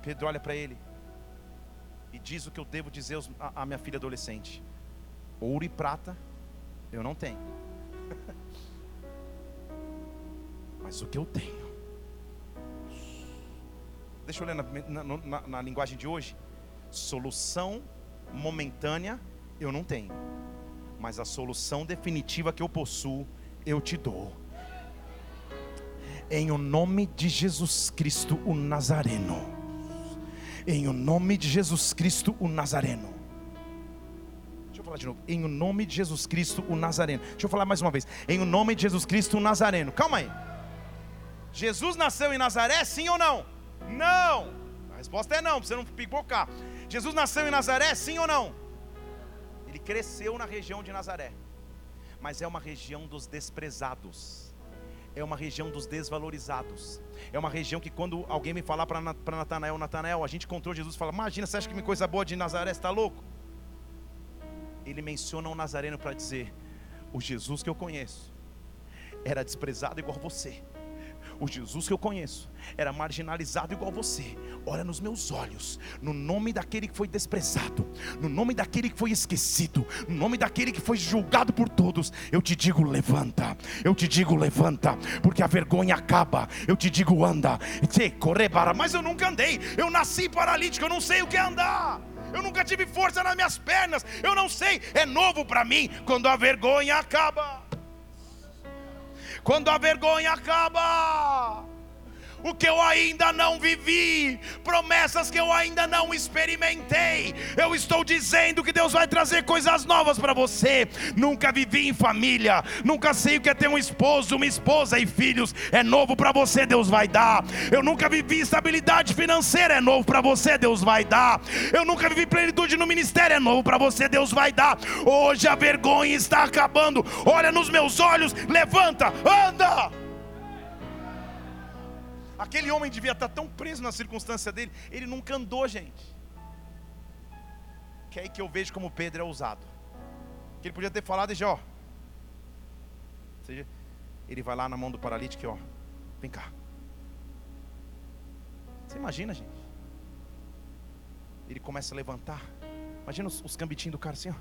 Pedro olha para ele e diz o que eu devo dizer à minha filha adolescente: ouro e prata eu não tenho, mas o que eu tenho. Deixa eu ler na, na, na, na linguagem de hoje: solução momentânea eu não tenho, mas a solução definitiva que eu possuo eu te dou. Em o nome de Jesus Cristo, o Nazareno. Em o nome de Jesus Cristo, o Nazareno. Deixa eu falar de novo. Em o nome de Jesus Cristo, o Nazareno. Deixa eu falar mais uma vez. Em o nome de Jesus Cristo, o Nazareno. Calma aí. Jesus nasceu em Nazaré, sim ou não? Não. A resposta é não, para você não pipocar. Jesus nasceu em Nazaré, sim ou não? Ele cresceu na região de Nazaré mas é uma região dos desprezados, é uma região dos desvalorizados, é uma região que quando alguém me falar para Natanael, Natanael, a gente encontrou Jesus fala, imagina, você acha que me coisa boa de Nazaré, está louco? Ele menciona um nazareno para dizer, o Jesus que eu conheço era desprezado igual você, o Jesus que eu conheço era marginalizado igual você. Olha nos meus olhos, no nome daquele que foi desprezado, no nome daquele que foi esquecido, no nome daquele que foi julgado por todos. Eu te digo, levanta. Eu te digo, levanta, porque a vergonha acaba. Eu te digo, anda. Mas eu nunca andei. Eu nasci paralítico, eu não sei o que é andar. Eu nunca tive força nas minhas pernas. Eu não sei. É novo para mim quando a vergonha acaba quando a vergonha acaba. O que eu ainda não vivi, promessas que eu ainda não experimentei. Eu estou dizendo que Deus vai trazer coisas novas para você. Nunca vivi em família, nunca sei o que é ter um esposo, uma esposa e filhos. É novo para você, Deus vai dar. Eu nunca vivi estabilidade financeira, é novo para você, Deus vai dar. Eu nunca vivi plenitude no ministério, é novo para você, Deus vai dar. Hoje a vergonha está acabando. Olha nos meus olhos, levanta, anda. Aquele homem devia estar tão preso na circunstância dele, ele nunca andou, gente. Que é aí que eu vejo como Pedro é ousado. Que ele podia ter falado e já, ó. Seja, ele vai lá na mão do paralítico, ó. Vem cá. Você imagina, gente? Ele começa a levantar. Imagina os, os cambitinhos do cara assim, ó.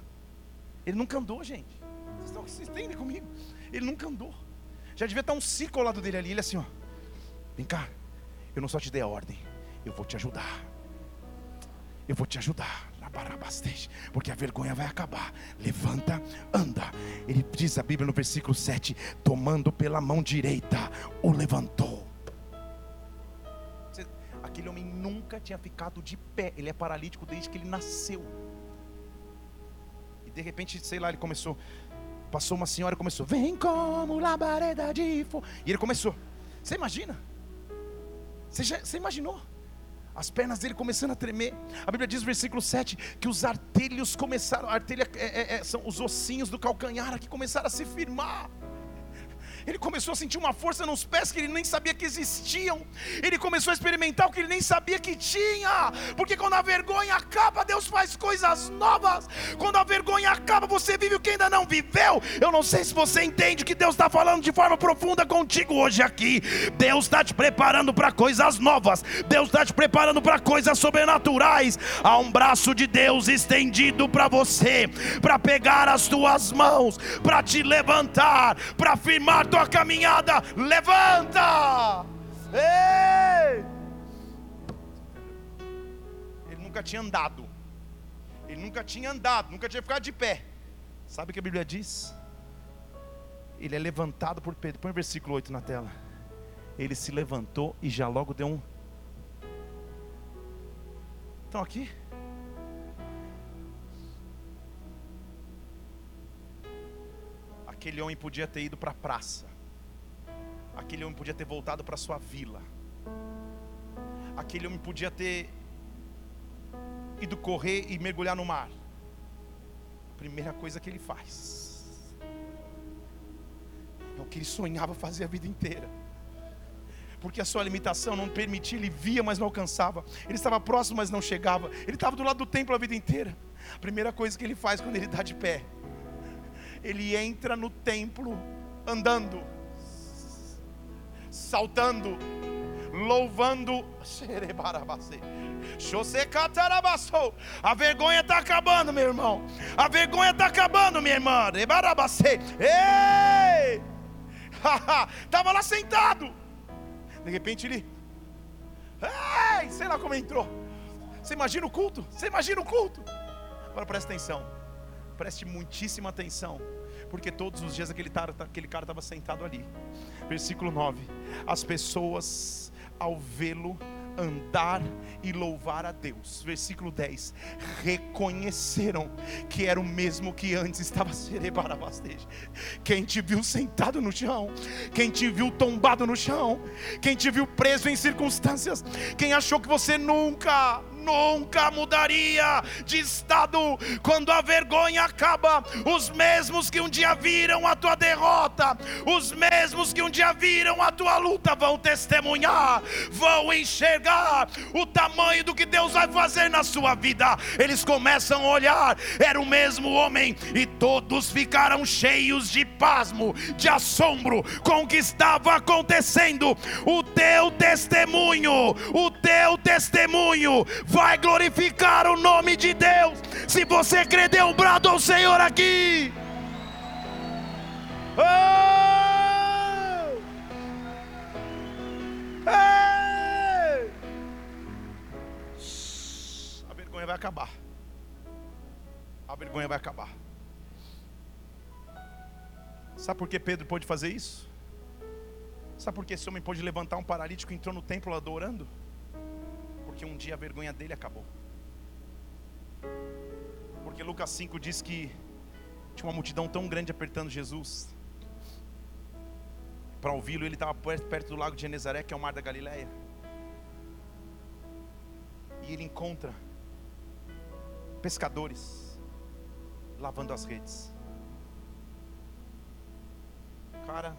Ele nunca andou, gente. Vocês, estão, vocês entendem comigo? Ele nunca andou. Já devia estar um ciclo ao lado dele ali. Ele assim, ó. Vem cá, eu não só te dei a ordem, eu vou te ajudar. Eu vou te ajudar. Porque a vergonha vai acabar. Levanta, anda. Ele diz a Bíblia no versículo 7: tomando pela mão direita, o levantou. Aquele homem nunca tinha ficado de pé. Ele é paralítico desde que ele nasceu. E de repente, sei lá, ele começou. Passou uma senhora e começou: Vem como labareda de fogo. E ele começou. Você imagina? Você, já, você imaginou? As pernas dele começando a tremer. A Bíblia diz versículo 7 que os artelhos começaram, artelha é, é, é, são os ossinhos do calcanhar que começaram a se firmar. Ele começou a sentir uma força nos pés que ele nem sabia que existiam. Ele começou a experimentar o que ele nem sabia que tinha. Porque quando a vergonha acaba, Deus faz coisas novas. Quando a vergonha acaba, você vive o que ainda não viveu. Eu não sei se você entende que Deus está falando de forma profunda contigo hoje aqui. Deus está te preparando para coisas novas. Deus está te preparando para coisas sobrenaturais. Há um braço de Deus estendido para você, para pegar as tuas mãos, para te levantar, para firmar tua caminhada, levanta! Ei! Ele nunca tinha andado, ele nunca tinha andado, nunca tinha ficado de pé. Sabe o que a Bíblia diz? Ele é levantado por Pedro. Põe o versículo 8 na tela. Ele se levantou e já logo deu um. Estão aqui? Aquele homem podia ter ido para a praça. Aquele homem podia ter voltado para sua vila. Aquele homem podia ter ido correr e mergulhar no mar. A primeira coisa que ele faz é o que ele sonhava fazer a vida inteira. Porque a sua limitação não permitia, ele via, mas não alcançava. Ele estava próximo, mas não chegava. Ele estava do lado do templo a vida inteira. A primeira coisa que ele faz quando ele está de pé ele entra no templo andando, saltando, louvando. A vergonha está acabando, meu irmão. A vergonha está acabando, minha irmã. Ei! Estava lá sentado. De repente ele. Ei! Sei lá como entrou. Você imagina o culto? Você imagina o culto? Agora presta atenção. Preste muitíssima atenção porque todos os dias aquele, aquele cara estava sentado ali. Versículo 9: As pessoas, ao vê-lo, andar e louvar a Deus. Versículo 10: reconheceram que era o mesmo que antes estava cerebarabasteja. Quem te viu sentado no chão, quem te viu tombado no chão, quem te viu preso em circunstâncias, quem achou que você nunca, nunca mudaria de estado. Quando a vergonha acaba, os mesmos que um dia viram a tua derrota, os mesmos que um dia viram a tua luta, vão testemunhar, vão enxergar o tamanho do que Deus vai fazer na sua vida. Eles começam a olhar, era o mesmo homem, e todos ficaram cheios de pasmo, de assombro com o que estava acontecendo. O teu testemunho, o teu testemunho vai glorificar o nome de Deus. Se você crer, dê um brado ao Senhor aqui. Oh! Hey! A vergonha vai acabar. A vergonha vai acabar. Sabe por que Pedro pôde fazer isso? Sabe por que esse homem pôde levantar um paralítico e entrou no templo adorando? Porque um dia a vergonha dele acabou. Porque Lucas 5 diz que tinha uma multidão tão grande apertando Jesus. Para ouvi-lo, ele estava perto do lago de Genezaré, que é o mar da Galileia. E ele encontra pescadores lavando as redes. Cara,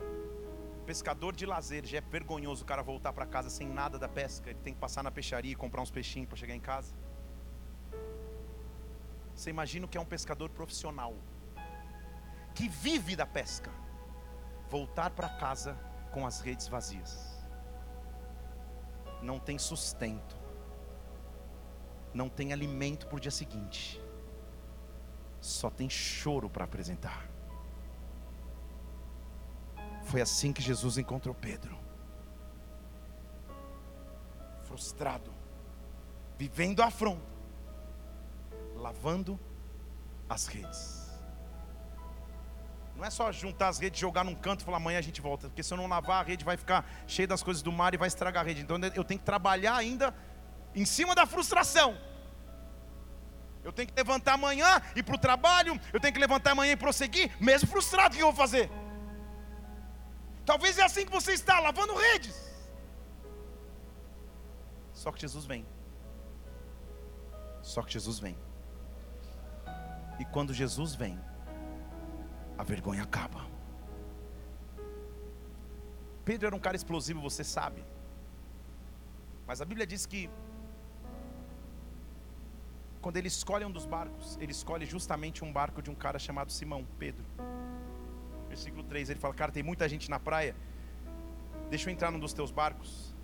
pescador de lazer, já é vergonhoso o cara voltar para casa sem nada da pesca. Ele tem que passar na peixaria e comprar uns peixinhos para chegar em casa. Você imagina o que é um pescador profissional, que vive da pesca, voltar para casa com as redes vazias. Não tem sustento, não tem alimento para o dia seguinte, só tem choro para apresentar. Foi assim que Jesus encontrou Pedro. Frustrado, vivendo a afronta, lavando as redes. Não é só juntar as redes, jogar num canto e falar amanhã a gente volta, porque se eu não lavar a rede vai ficar cheia das coisas do mar e vai estragar a rede. Então eu tenho que trabalhar ainda em cima da frustração. Eu tenho que levantar amanhã e ir para o trabalho, eu tenho que levantar amanhã e prosseguir, mesmo frustrado, o que eu vou fazer? Talvez é assim que você está, lavando redes. Só que Jesus vem. Só que Jesus vem. E quando Jesus vem, a vergonha acaba. Pedro era um cara explosivo, você sabe. Mas a Bíblia diz que quando ele escolhe um dos barcos, ele escolhe justamente um barco de um cara chamado Simão, Pedro versículo 3, ele fala: Cara, tem muita gente na praia, deixa eu entrar num dos teus barcos.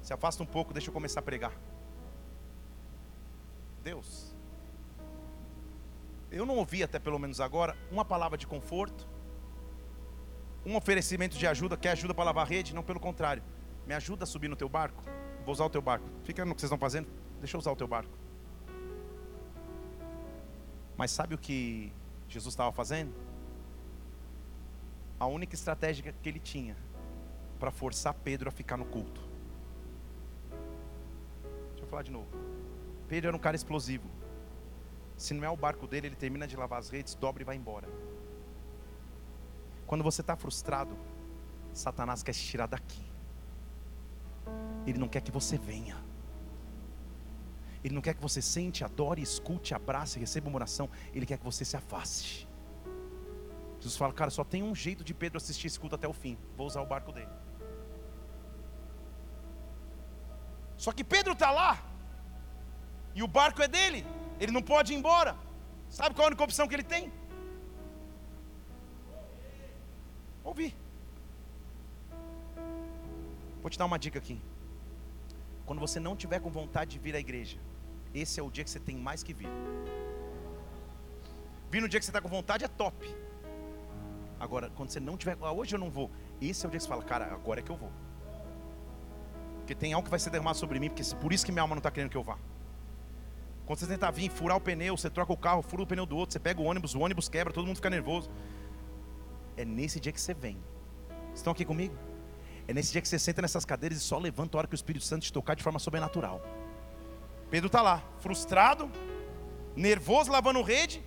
Se afasta um pouco, deixa eu começar a pregar. Deus, eu não ouvi até pelo menos agora uma palavra de conforto, um oferecimento de ajuda, quer ajuda para lavar rede? Não, pelo contrário, me ajuda a subir no teu barco. Vou usar o teu barco. Fica no que vocês estão fazendo, deixa eu usar o teu barco. Mas sabe o que Jesus estava fazendo? A única estratégia que ele tinha para forçar Pedro a ficar no culto. Deixa eu falar de novo. Pedro era um cara explosivo. Se não é o barco dele, ele termina de lavar as redes, dobra e vai embora. Quando você está frustrado, Satanás quer te tirar daqui. Ele não quer que você venha. Ele não quer que você sente, adore, escute, abrace, receba uma oração. Ele quer que você se afaste. Jesus fala, cara, só tem um jeito de Pedro assistir esse culto até o fim. Vou usar o barco dele. Só que Pedro está lá. E o barco é dele. Ele não pode ir embora. Sabe qual é a única opção que ele tem? Ouvir. Vou te dar uma dica aqui. Quando você não tiver com vontade de vir à igreja, esse é o dia que você tem mais que vir. Vir no dia que você está com vontade é top. Agora, quando você não tiver, ah, hoje eu não vou. Esse é o dia que você fala, cara, agora é que eu vou. Porque tem algo que vai ser derramado sobre mim, porque por isso que minha alma não está querendo que eu vá. Quando você tentar vir, furar o pneu, você troca o carro, fura o pneu do outro, você pega o ônibus, o ônibus quebra, todo mundo fica nervoso. É nesse dia que você vem. Estão aqui comigo? É nesse dia que você senta nessas cadeiras e só levanta a hora que o Espírito Santo te tocar de forma sobrenatural. Pedro está lá, frustrado, nervoso, lavando rede.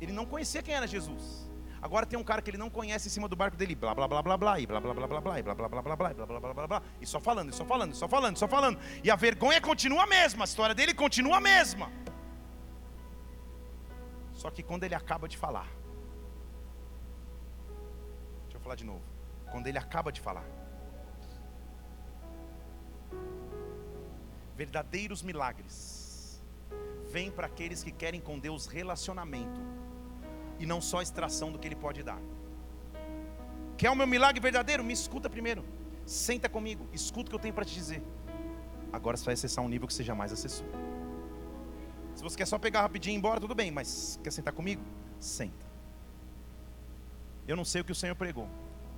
Ele não conhecia quem era Jesus. Agora tem um cara que ele não conhece em cima do barco dele, blá blá blá blá blá, e blá blá blá blá blá, e blá blá blá blá blá, e blá blá blá blá blá, e só falando, e só falando, e só falando, só falando. E a vergonha continua a mesma, a história dele continua a mesma. Só que quando ele acaba de falar, deixa eu falar de novo. Quando ele acaba de falar, verdadeiros milagres vêm para aqueles que querem com Deus relacionamento e não só extração do que Ele pode dar. Quer o meu milagre verdadeiro? Me escuta primeiro. Senta comigo, escuta o que eu tenho para te dizer. Agora você vai acessar um nível que você jamais acessou. Se você quer só pegar rapidinho e ir embora, tudo bem, mas quer sentar comigo? Senta. Eu não sei o que o Senhor pregou,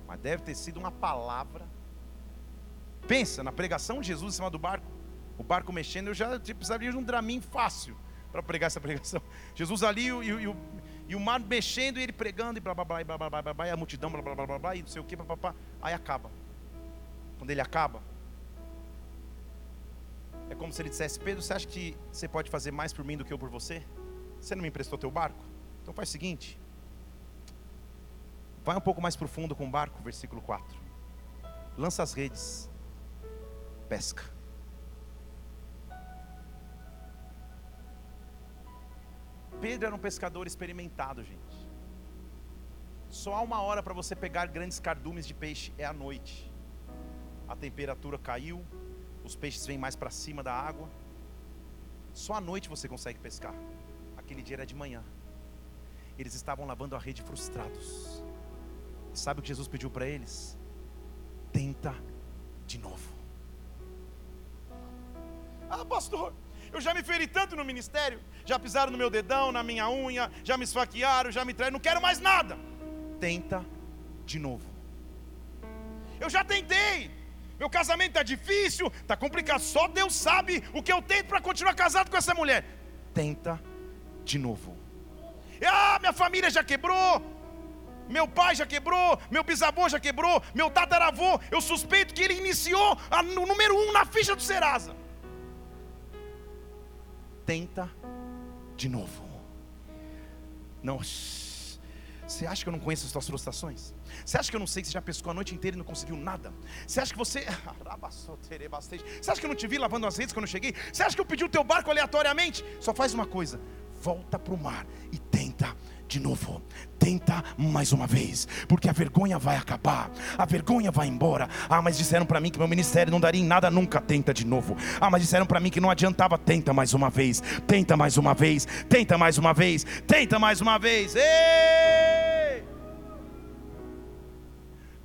mas deve ter sido uma palavra. Pensa na pregação de Jesus em cima do barco, o barco mexendo, eu já tipo, precisaria de um draminho fácil para pregar essa pregação. Jesus ali e, e, E o mar mexendo e ele pregando e blá blá blá blá blá blá blá, blá e a multidão blá blá blá blá blá e não sei o que, blá, blá, blá, aí acaba. Quando ele acaba, é como se ele dissesse: Pedro, você acha que você pode fazer mais por mim do que eu por você? Você não me emprestou teu barco? Então faz o seguinte: vai um pouco mais profundo com o barco, versículo 4. Lança as redes, pesca. Pedro era um pescador experimentado, gente. Só há uma hora para você pegar grandes cardumes de peixe, é à noite. A temperatura caiu, os peixes vêm mais para cima da água. Só à noite você consegue pescar. Aquele dia era de manhã. Eles estavam lavando a rede frustrados. Sabe o que Jesus pediu para eles? Tenta de novo. Ah, pastor, eu já me feri tanto no ministério. Já pisaram no meu dedão, na minha unha, já me esfaquearam, já me traíram. Não quero mais nada. Tenta de novo. Eu já tentei. Meu casamento está difícil, está complicado. Só Deus sabe o que eu tento para continuar casado com essa mulher. Tenta de novo. Ah, minha família já quebrou. Meu pai já quebrou, meu bisavô já quebrou, meu tataravô, eu suspeito que ele iniciou no número um na ficha do Serasa tenta de novo. Não, você acha que eu não conheço as suas frustrações? Você acha que eu não sei que você já pescou a noite inteira e não conseguiu nada? Você acha que você. Você acha que eu não te vi lavando as redes quando eu cheguei? Você acha que eu pedi o teu barco aleatoriamente? Só faz uma coisa: volta para o mar e tenta de novo. Tenta mais uma vez, porque a vergonha vai acabar, a vergonha vai embora. Ah, mas disseram para mim que meu ministério não daria em nada nunca. Tenta de novo. Ah, mas disseram para mim que não adiantava. Tenta mais uma vez, tenta mais uma vez, tenta mais uma vez, tenta mais uma vez. Ei!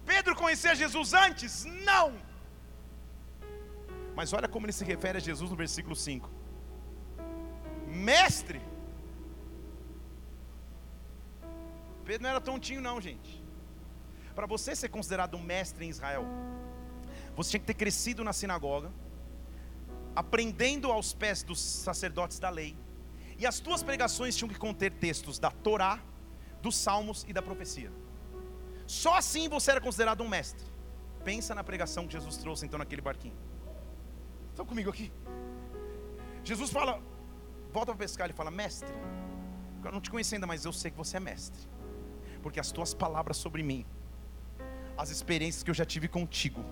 Pedro conhecia Jesus antes? Não. Mas olha como ele se refere a Jesus no versículo 5. Mestre, Pedro não era tontinho, não, gente. Para você ser considerado um mestre em Israel, você tinha que ter crescido na sinagoga, aprendendo aos pés dos sacerdotes da lei, e as tuas pregações tinham que conter textos da Torá, dos Salmos e da profecia. Só assim você era considerado um mestre. Pensa na pregação que Jesus trouxe então naquele barquinho. Estão comigo aqui? Jesus fala, volta para pescar, ele fala, mestre, eu não te conheço ainda, mas eu sei que você é mestre porque as tuas palavras sobre mim, as experiências que eu já tive contigo,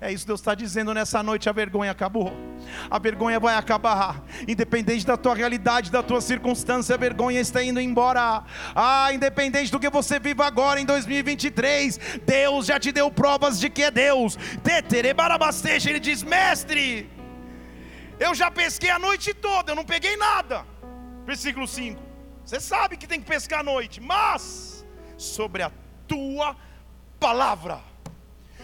é isso que Deus está dizendo nessa noite. A vergonha acabou. A vergonha vai acabar. Independente da tua realidade, da tua circunstância, a vergonha está indo embora. Ah, independente do que você vive agora em 2023, Deus já te deu provas de que é Deus. Ele diz: Mestre, eu já pesquei a noite toda, eu não peguei nada. Versículo 5. Você sabe que tem que pescar à noite, mas sobre a tua palavra,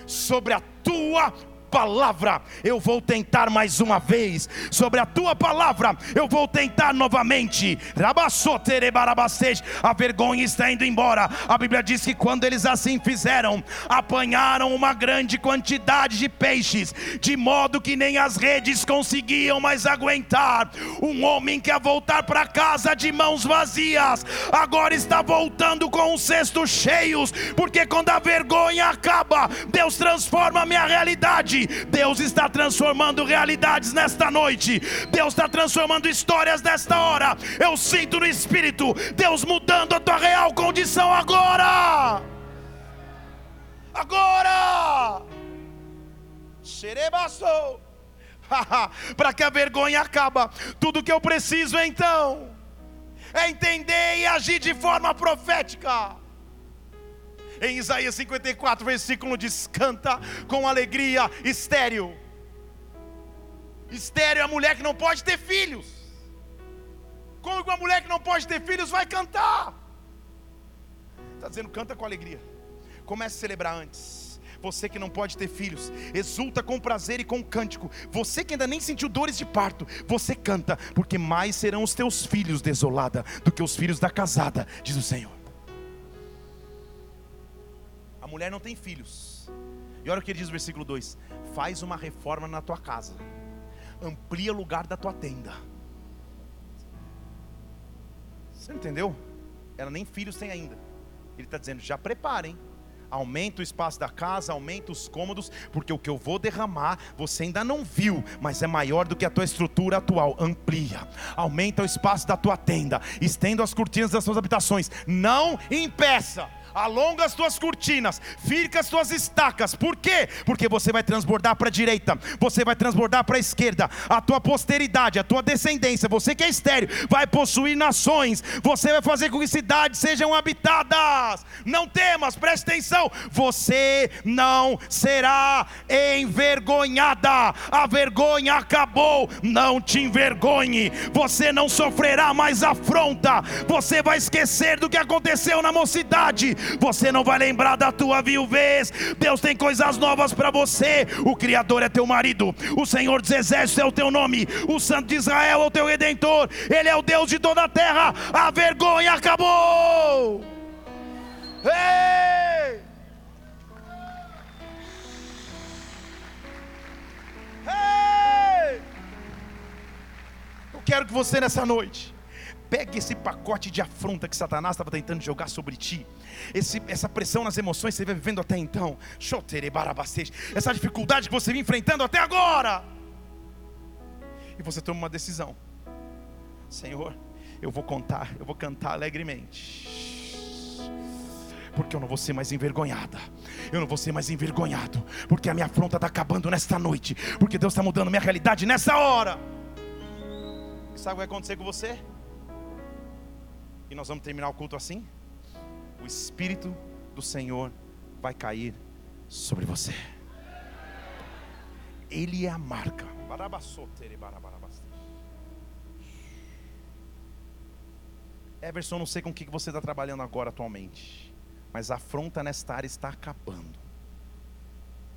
sobre a tua palavra, eu vou tentar mais uma vez. Sobre a tua palavra, eu vou tentar novamente. A vergonha está indo embora. A Bíblia diz que quando eles assim fizeram, apanharam uma grande quantidade de peixes, de modo que nem as redes conseguiam mais aguentar. Um homem quer voltar para casa de mãos vazias, agora está voltando com os cestos cheios, porque quando a vergonha acaba, Deus transforma a minha realidade Deus está transformando realidades nesta noite. Deus está transformando histórias nesta hora. Eu sinto no Espírito Deus mudando a tua real condição agora. Agora. Xerebaçou. Para que a vergonha acaba. Tudo que eu preciso então é entender e agir de forma profética. Em Isaías 54, versículo diz: canta com alegria, estéreo. Estéreo é a mulher que não pode ter filhos. Como uma mulher que não pode ter filhos vai cantar? Está dizendo, canta com alegria. Comece a celebrar antes. Você que não pode ter filhos, exulta com prazer e com cântico. Você que ainda nem sentiu dores de parto, você canta, porque mais serão os teus filhos desolada do que os filhos da casada, diz o Senhor. A mulher não tem filhos. E olha o que ele diz no versículo 2: Faz uma reforma na tua casa, amplia o lugar da tua tenda. Você entendeu? Ela nem filhos tem ainda. Ele está dizendo: já preparem. Aumenta o espaço da casa, aumenta os cômodos, porque o que eu vou derramar você ainda não viu, mas é maior do que a tua estrutura atual. Amplia, aumenta o espaço da tua tenda, estenda as cortinas das suas habitações. Não impeça alonga as tuas cortinas, fica as tuas estacas. Por quê? Porque você vai transbordar para a direita, você vai transbordar para a esquerda. A tua posteridade, a tua descendência, você que é estéreo, vai possuir nações. Você vai fazer com que cidades sejam habitadas. Não temas, preste atenção. Você não será envergonhada. A vergonha acabou. Não te envergonhe. Você não sofrerá mais afronta. Você vai esquecer do que aconteceu na mocidade você não vai lembrar da tua viuvez. Deus tem coisas novas para você. O Criador é teu marido, o Senhor dos Exércitos é o teu nome, o Santo de Israel é o teu redentor, Ele é o Deus de toda a terra. A vergonha acabou. Ei! Ei! Eu quero que você nessa noite pegue esse pacote de afronta que Satanás estava tentando jogar sobre ti. Esse, essa pressão nas emoções que você vem vivendo até então, essa dificuldade que você vem enfrentando até agora, e você toma uma decisão: Senhor, eu vou contar, eu vou cantar alegremente. Porque eu não vou ser mais envergonhada, eu não vou ser mais envergonhado, porque a minha afronta está acabando nesta noite, porque Deus está mudando minha realidade nessa hora. Sabe o que vai acontecer com você? E nós vamos terminar o culto assim? o Espírito do Senhor vai cair sobre você. Ele é a marca. Everson, não sei com o que você está trabalhando agora atualmente, mas a afronta nesta área está acabando.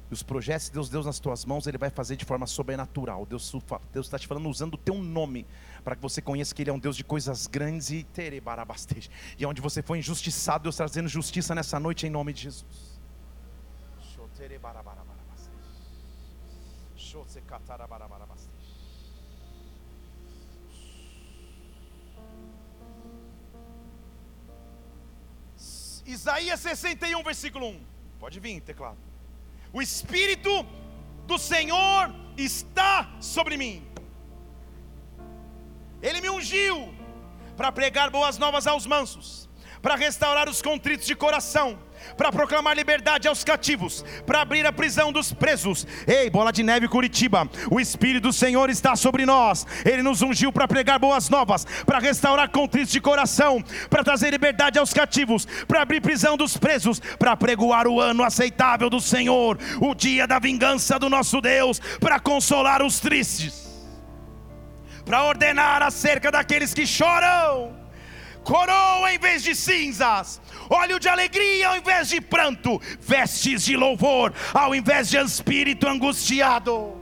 E os projetos que Deus deu nas tuas mãos, Ele vai fazer de forma sobrenatural. Deus está te falando usando o teu nome, para que você conheça que Ele é um Deus de coisas grandes e terebarabasteja. E onde você foi injustiçado, Deus está trazendo justiça nessa noite em nome de Jesus. Isaías 61, versículo 1. Pode vir, teclado. O Espírito do Senhor está sobre mim. Ele me ungiu para pregar boas novas aos mansos, para restaurar os contritos de coração para proclamar liberdade aos cativos, para abrir a prisão dos presos. Ei, bola de neve Curitiba, o Espírito do Senhor está sobre nós. Ele nos ungiu para pregar boas novas, para restaurar contritos de coração, para trazer liberdade aos cativos, para abrir prisão dos presos, para pregoar o ano aceitável do Senhor, o dia da vingança do nosso Deus, para consolar os tristes, para ordenar acerca daqueles que choram coroa em vez de cinzas, óleo de alegria ao invés de pranto, vestes de louvor ao invés de espírito angustiado.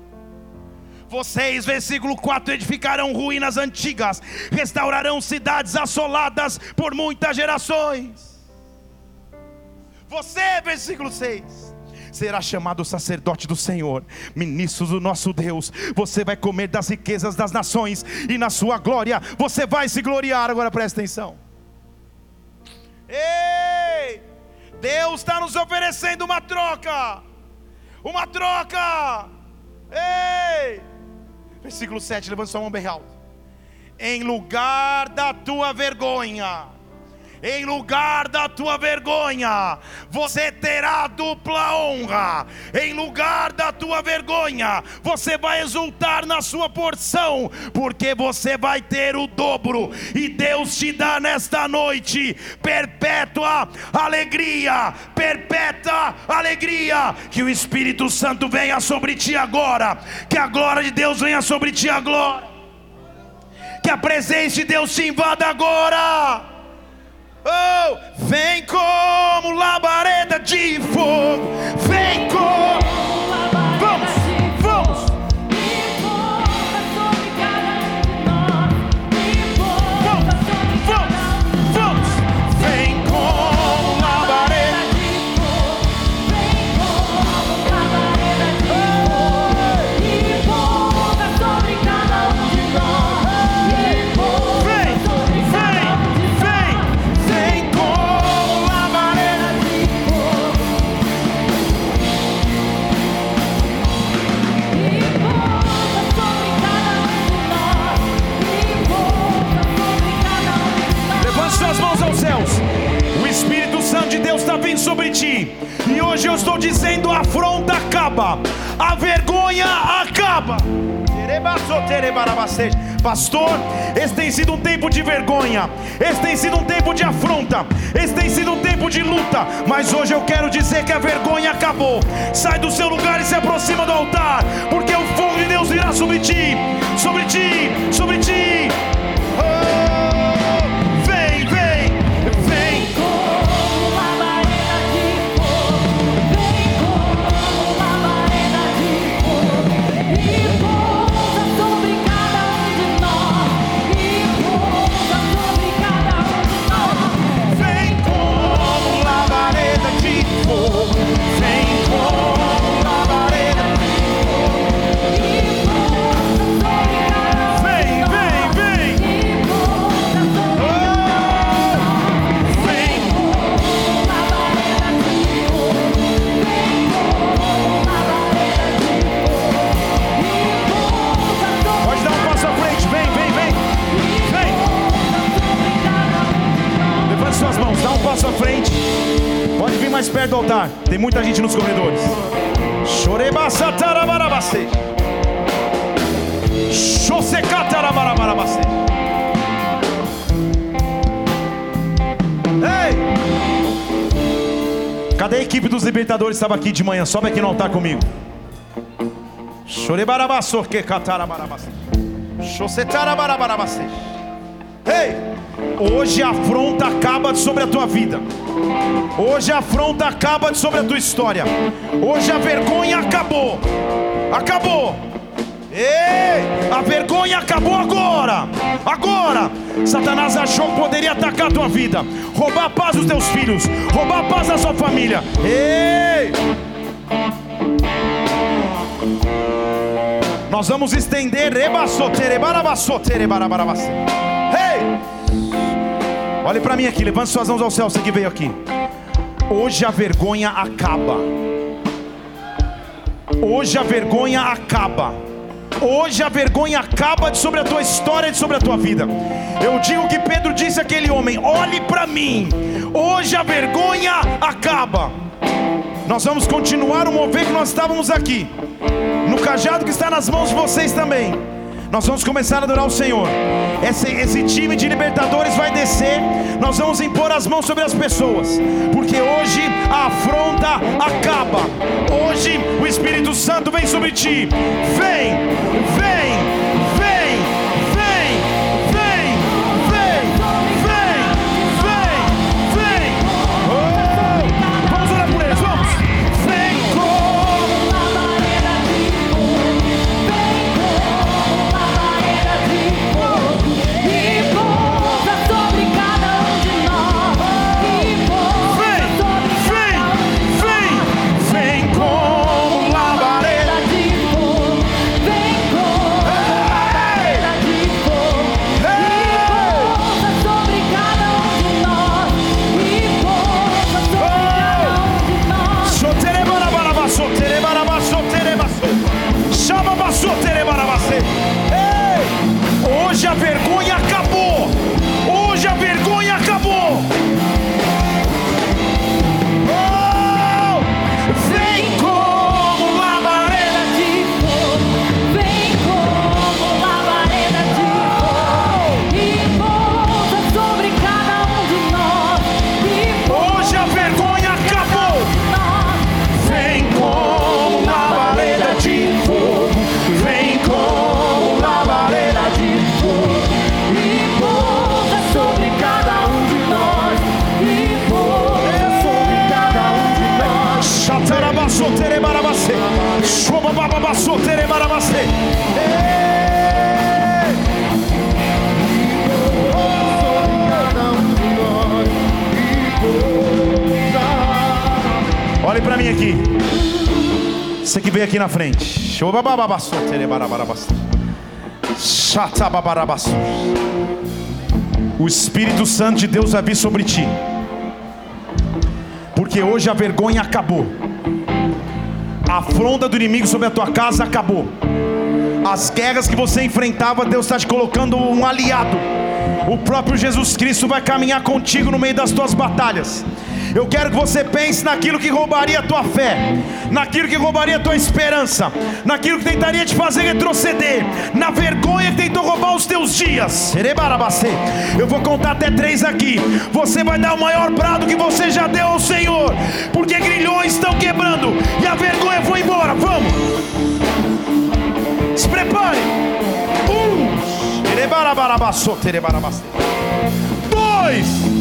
Vocês, versículo 4, edificarão ruínas antigas, restaurarão cidades assoladas por muitas gerações. Você, versículo 6, será chamado sacerdote do Senhor, ministro do nosso Deus. Você vai comer das riquezas das nações e na sua glória você vai se gloriar. Agora presta atenção. Ei! Deus está nos oferecendo uma troca. Uma troca. Ei! Versículo 7, levanta sua mão bem alto. Em lugar da tua vergonha em lugar da tua vergonha, você terá dupla honra. Em lugar da tua vergonha, você vai exultar na sua porção, porque você vai ter o dobro, e Deus te dá nesta noite perpétua alegria, perpétua alegria. Que o Espírito Santo venha sobre ti agora, que a glória de Deus venha sobre ti agora. Que a presença de Deus te invada agora Oh, vem como labareda de fogo, vem como sobre ti. E hoje eu estou dizendo: a afronta acaba, a vergonha acaba. Pastor, esse tem sido um tempo de vergonha, esse tem sido um tempo de afronta, esse tem sido um tempo de luta, mas hoje eu quero dizer que a vergonha acabou. Sai do seu lugar e se aproxima do altar, porque o fogo de Deus virá sobre ti, sobre ti, sobre ti. Mais perto do altar. Tem muita gente nos corredores. Chorebassatarabarabaste. Chosecatarabarabarabaste. Ei! Cadê a equipe dos libertadores? Estava aqui de manhã. Sobe aqui no altar comigo. Chorebarabassor que catarabarabaste. Chosetarabarabaste. Ei! Hoje a afronta acaba sobre a tua vida. Hoje a afronta acaba sobre a tua história. Hoje a vergonha acabou. Acabou. Ei, a vergonha acabou agora. Agora. Satanás achou que poderia atacar a tua vida, roubar a paz dos teus filhos, roubar a paz da sua família. Ei! Nós vamos estender. Ei! Olhe para mim aqui, levante suas mãos ao céu, você que veio aqui. Hoje a vergonha acaba. Hoje a vergonha acaba. Hoje a vergonha acaba sobre a tua história e sobre a tua vida. Eu digo que Pedro disse àquele homem: olhe para mim. Hoje a vergonha acaba. Nós vamos continuar o mover que nós estávamos aqui. No cajado que está nas mãos de vocês também. Nós vamos começar a adorar o Senhor. Esse, esse time de libertadores vai descer. Nós vamos impor as mãos sobre as pessoas, porque hoje a afronta acaba. Hoje o Espírito Santo vem sobre ti. Vem, vem. Mim aqui. Você que veio aqui na frente. O Espírito Santo de Deus vai vir sobre ti. Porque hoje a vergonha acabou. A afronta do inimigo sobre a tua casa acabou. As guerras que você enfrentava, Deus está te colocando um aliado. O próprio Jesus Cristo vai caminhar contigo no meio das tuas batalhas. Eu quero que você pense naquilo que roubaria a tua fé, naquilo que roubaria a tua esperança, naquilo que tentaria te fazer retroceder, na vergonha que tentou roubar os teus dias. Eu vou contar até três aqui. Você vai dar o maior brado que você já deu ao Senhor, porque grilhões estão quebrando e a vergonha foi embora. Vamos, se prepare. Um, dois.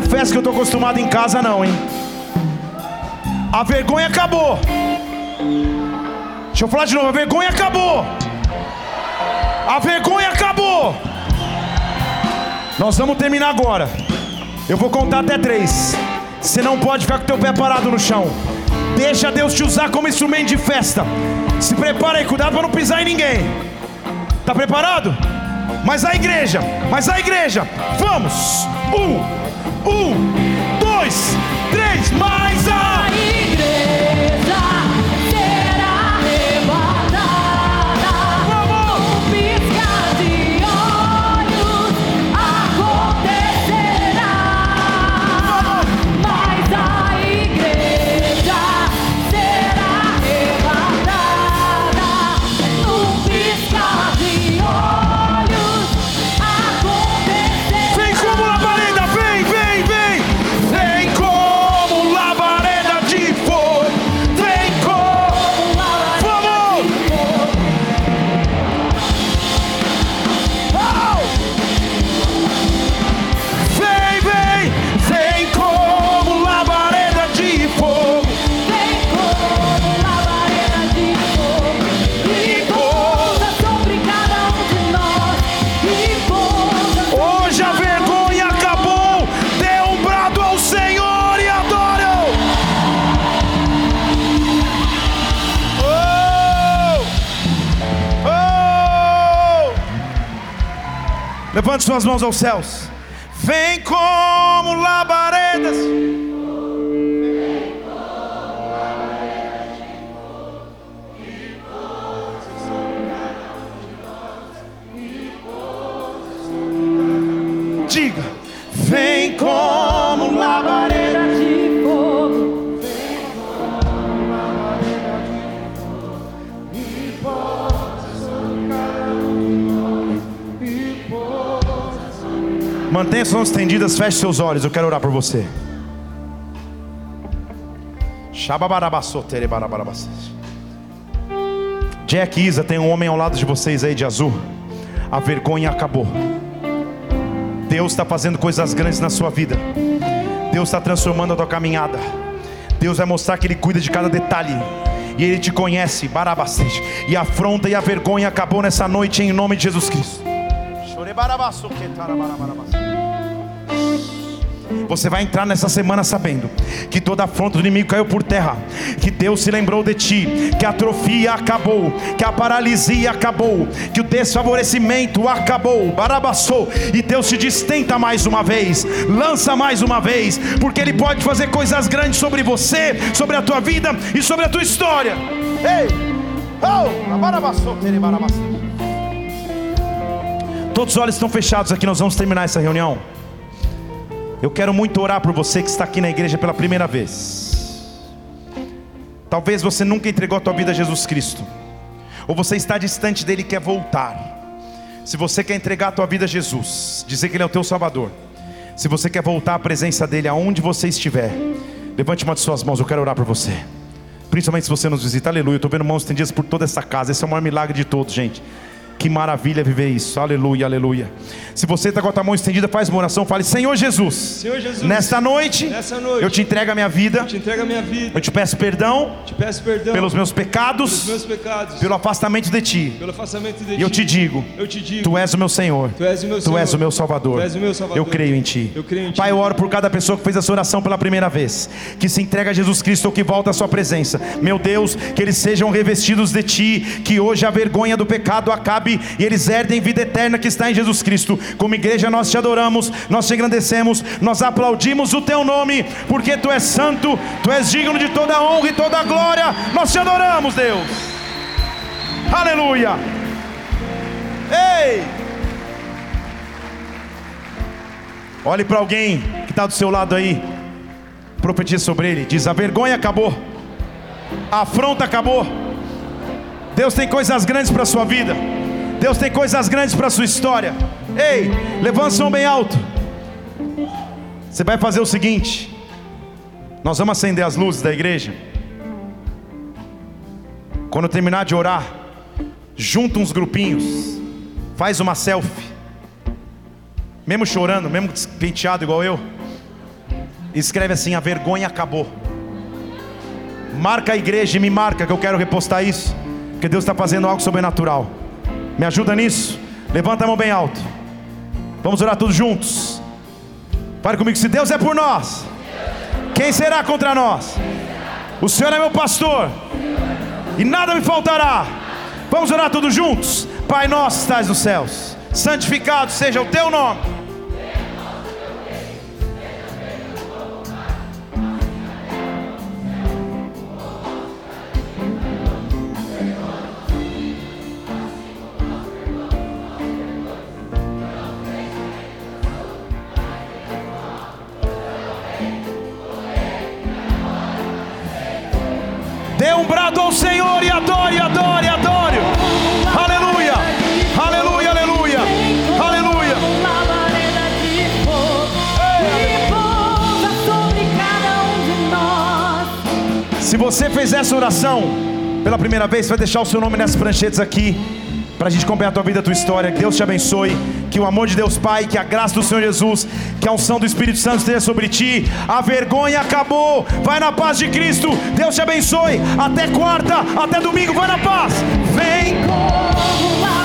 A festa que eu estou acostumado em casa, não, hein? A vergonha acabou. Deixa eu falar de novo, a vergonha acabou. A vergonha acabou. Nós vamos terminar agora. Eu vou contar até três. Você não pode ficar com teu pé parado no chão. Deixa Deus te usar como instrumento de festa. Se prepara aí, cuidado para não pisar em ninguém. Está preparado? Mas a igreja, mas a igreja, vamos! Um, um, dois, três, mais a Levante suas mãos aos céus. Vem como labaredas. Diga, vem como Mantenha as mãos estendidas, feche seus olhos. Eu quero orar por você. Jack Isa, tem um homem ao lado de vocês aí de azul. A vergonha acabou. Deus está fazendo coisas grandes na sua vida. Deus está transformando a tua caminhada. Deus vai mostrar que Ele cuida de cada detalhe. E Ele te conhece, barabastante. E a afronta e a vergonha acabou nessa noite em nome de Jesus Cristo. Você vai entrar nessa semana sabendo que toda afronta do inimigo caiu por terra, que Deus se lembrou de ti, que a atrofia acabou, que a paralisia acabou, que o desfavorecimento acabou, barabassou, e Deus te distenta mais uma vez, lança mais uma vez, porque Ele pode fazer coisas grandes sobre você, sobre a tua vida e sobre a tua história. Ei! Oh! Todos os olhos estão fechados aqui, nós vamos terminar essa reunião. Eu quero muito orar por você que está aqui na igreja pela primeira vez. Talvez você nunca entregou a tua vida a Jesus Cristo, ou você está distante dele e quer voltar. Se você quer entregar a tua vida a Jesus, dizer que ele é o teu Salvador, se você quer voltar à presença dele aonde você estiver, levante uma de suas mãos, eu quero orar por você. Principalmente se você nos visita, aleluia. Eu estou vendo mãos estendidas por toda essa casa. Esse é o maior milagre de todos, gente. Que maravilha viver isso. Aleluia, aleluia. Se você está com a tua mão estendida, faz uma oração. Fale, Senhor Jesus. Senhor Jesus nesta, noite, nesta noite, eu te entrego a minha vida. Eu te entrego a minha vida. Eu te peço perdão. Te peço perdão pelos meus pecados. Pelos meus pecados. Pelo afastamento de ti. Pelo afastamento de e eu te digo. Eu te digo. Tu és o meu Senhor. Tu és o meu. Tu és o meu Salvador. Tu és o meu Salvador. Eu creio em ti. Eu creio em ti. Pai, eu oro por cada pessoa que fez essa oração pela primeira vez. Que se entrega a Jesus Cristo ou que volta à sua presença. Meu Deus, que eles sejam revestidos de ti. Que hoje a vergonha do pecado acabe e eles herdem em vida eterna que está em Jesus Cristo. Como igreja, nós te adoramos, nós te engrandecemos, nós aplaudimos o teu nome, porque tu és santo, tu és digno de toda honra e toda glória. Nós te adoramos, Deus. Aleluia. Ei! Olhe para alguém que está do seu lado aí, profetiza sobre ele, diz: a vergonha acabou, a afronta acabou. Deus tem coisas grandes para a sua vida. Deus tem coisas grandes para a sua história. Ei, levanta o mão bem alto. Você vai fazer o seguinte: nós vamos acender as luzes da igreja. Quando terminar de orar, junta uns grupinhos, faz uma selfie, mesmo chorando, mesmo penteado igual eu, escreve assim: a vergonha acabou. Marca a igreja e me marca que eu quero repostar isso, porque Deus está fazendo algo sobrenatural. Me ajuda nisso? Levanta a mão bem alto. Vamos orar todos juntos. Fale comigo: se Deus é por nós, quem será contra nós? O Senhor é meu pastor, e nada me faltará. Vamos orar todos juntos. Pai nosso que estás nos céus, santificado seja o teu nome Brado ao Senhor e adore, adore, adore. Aleluia, aleluia, aleluia, aleluia. Se você fez essa oração pela primeira vez, vai deixar o seu nome nessas pranchetas aqui para a gente acompanhar a tua vida, a tua história. Que Deus te abençoe. Que o amor de Deus Pai, que a graça do Senhor Jesus, que a unção do Espírito Santo esteja sobre ti. A vergonha acabou. Vai na paz de Cristo. Deus te abençoe. Até quarta, até domingo. Vai na paz. Vem.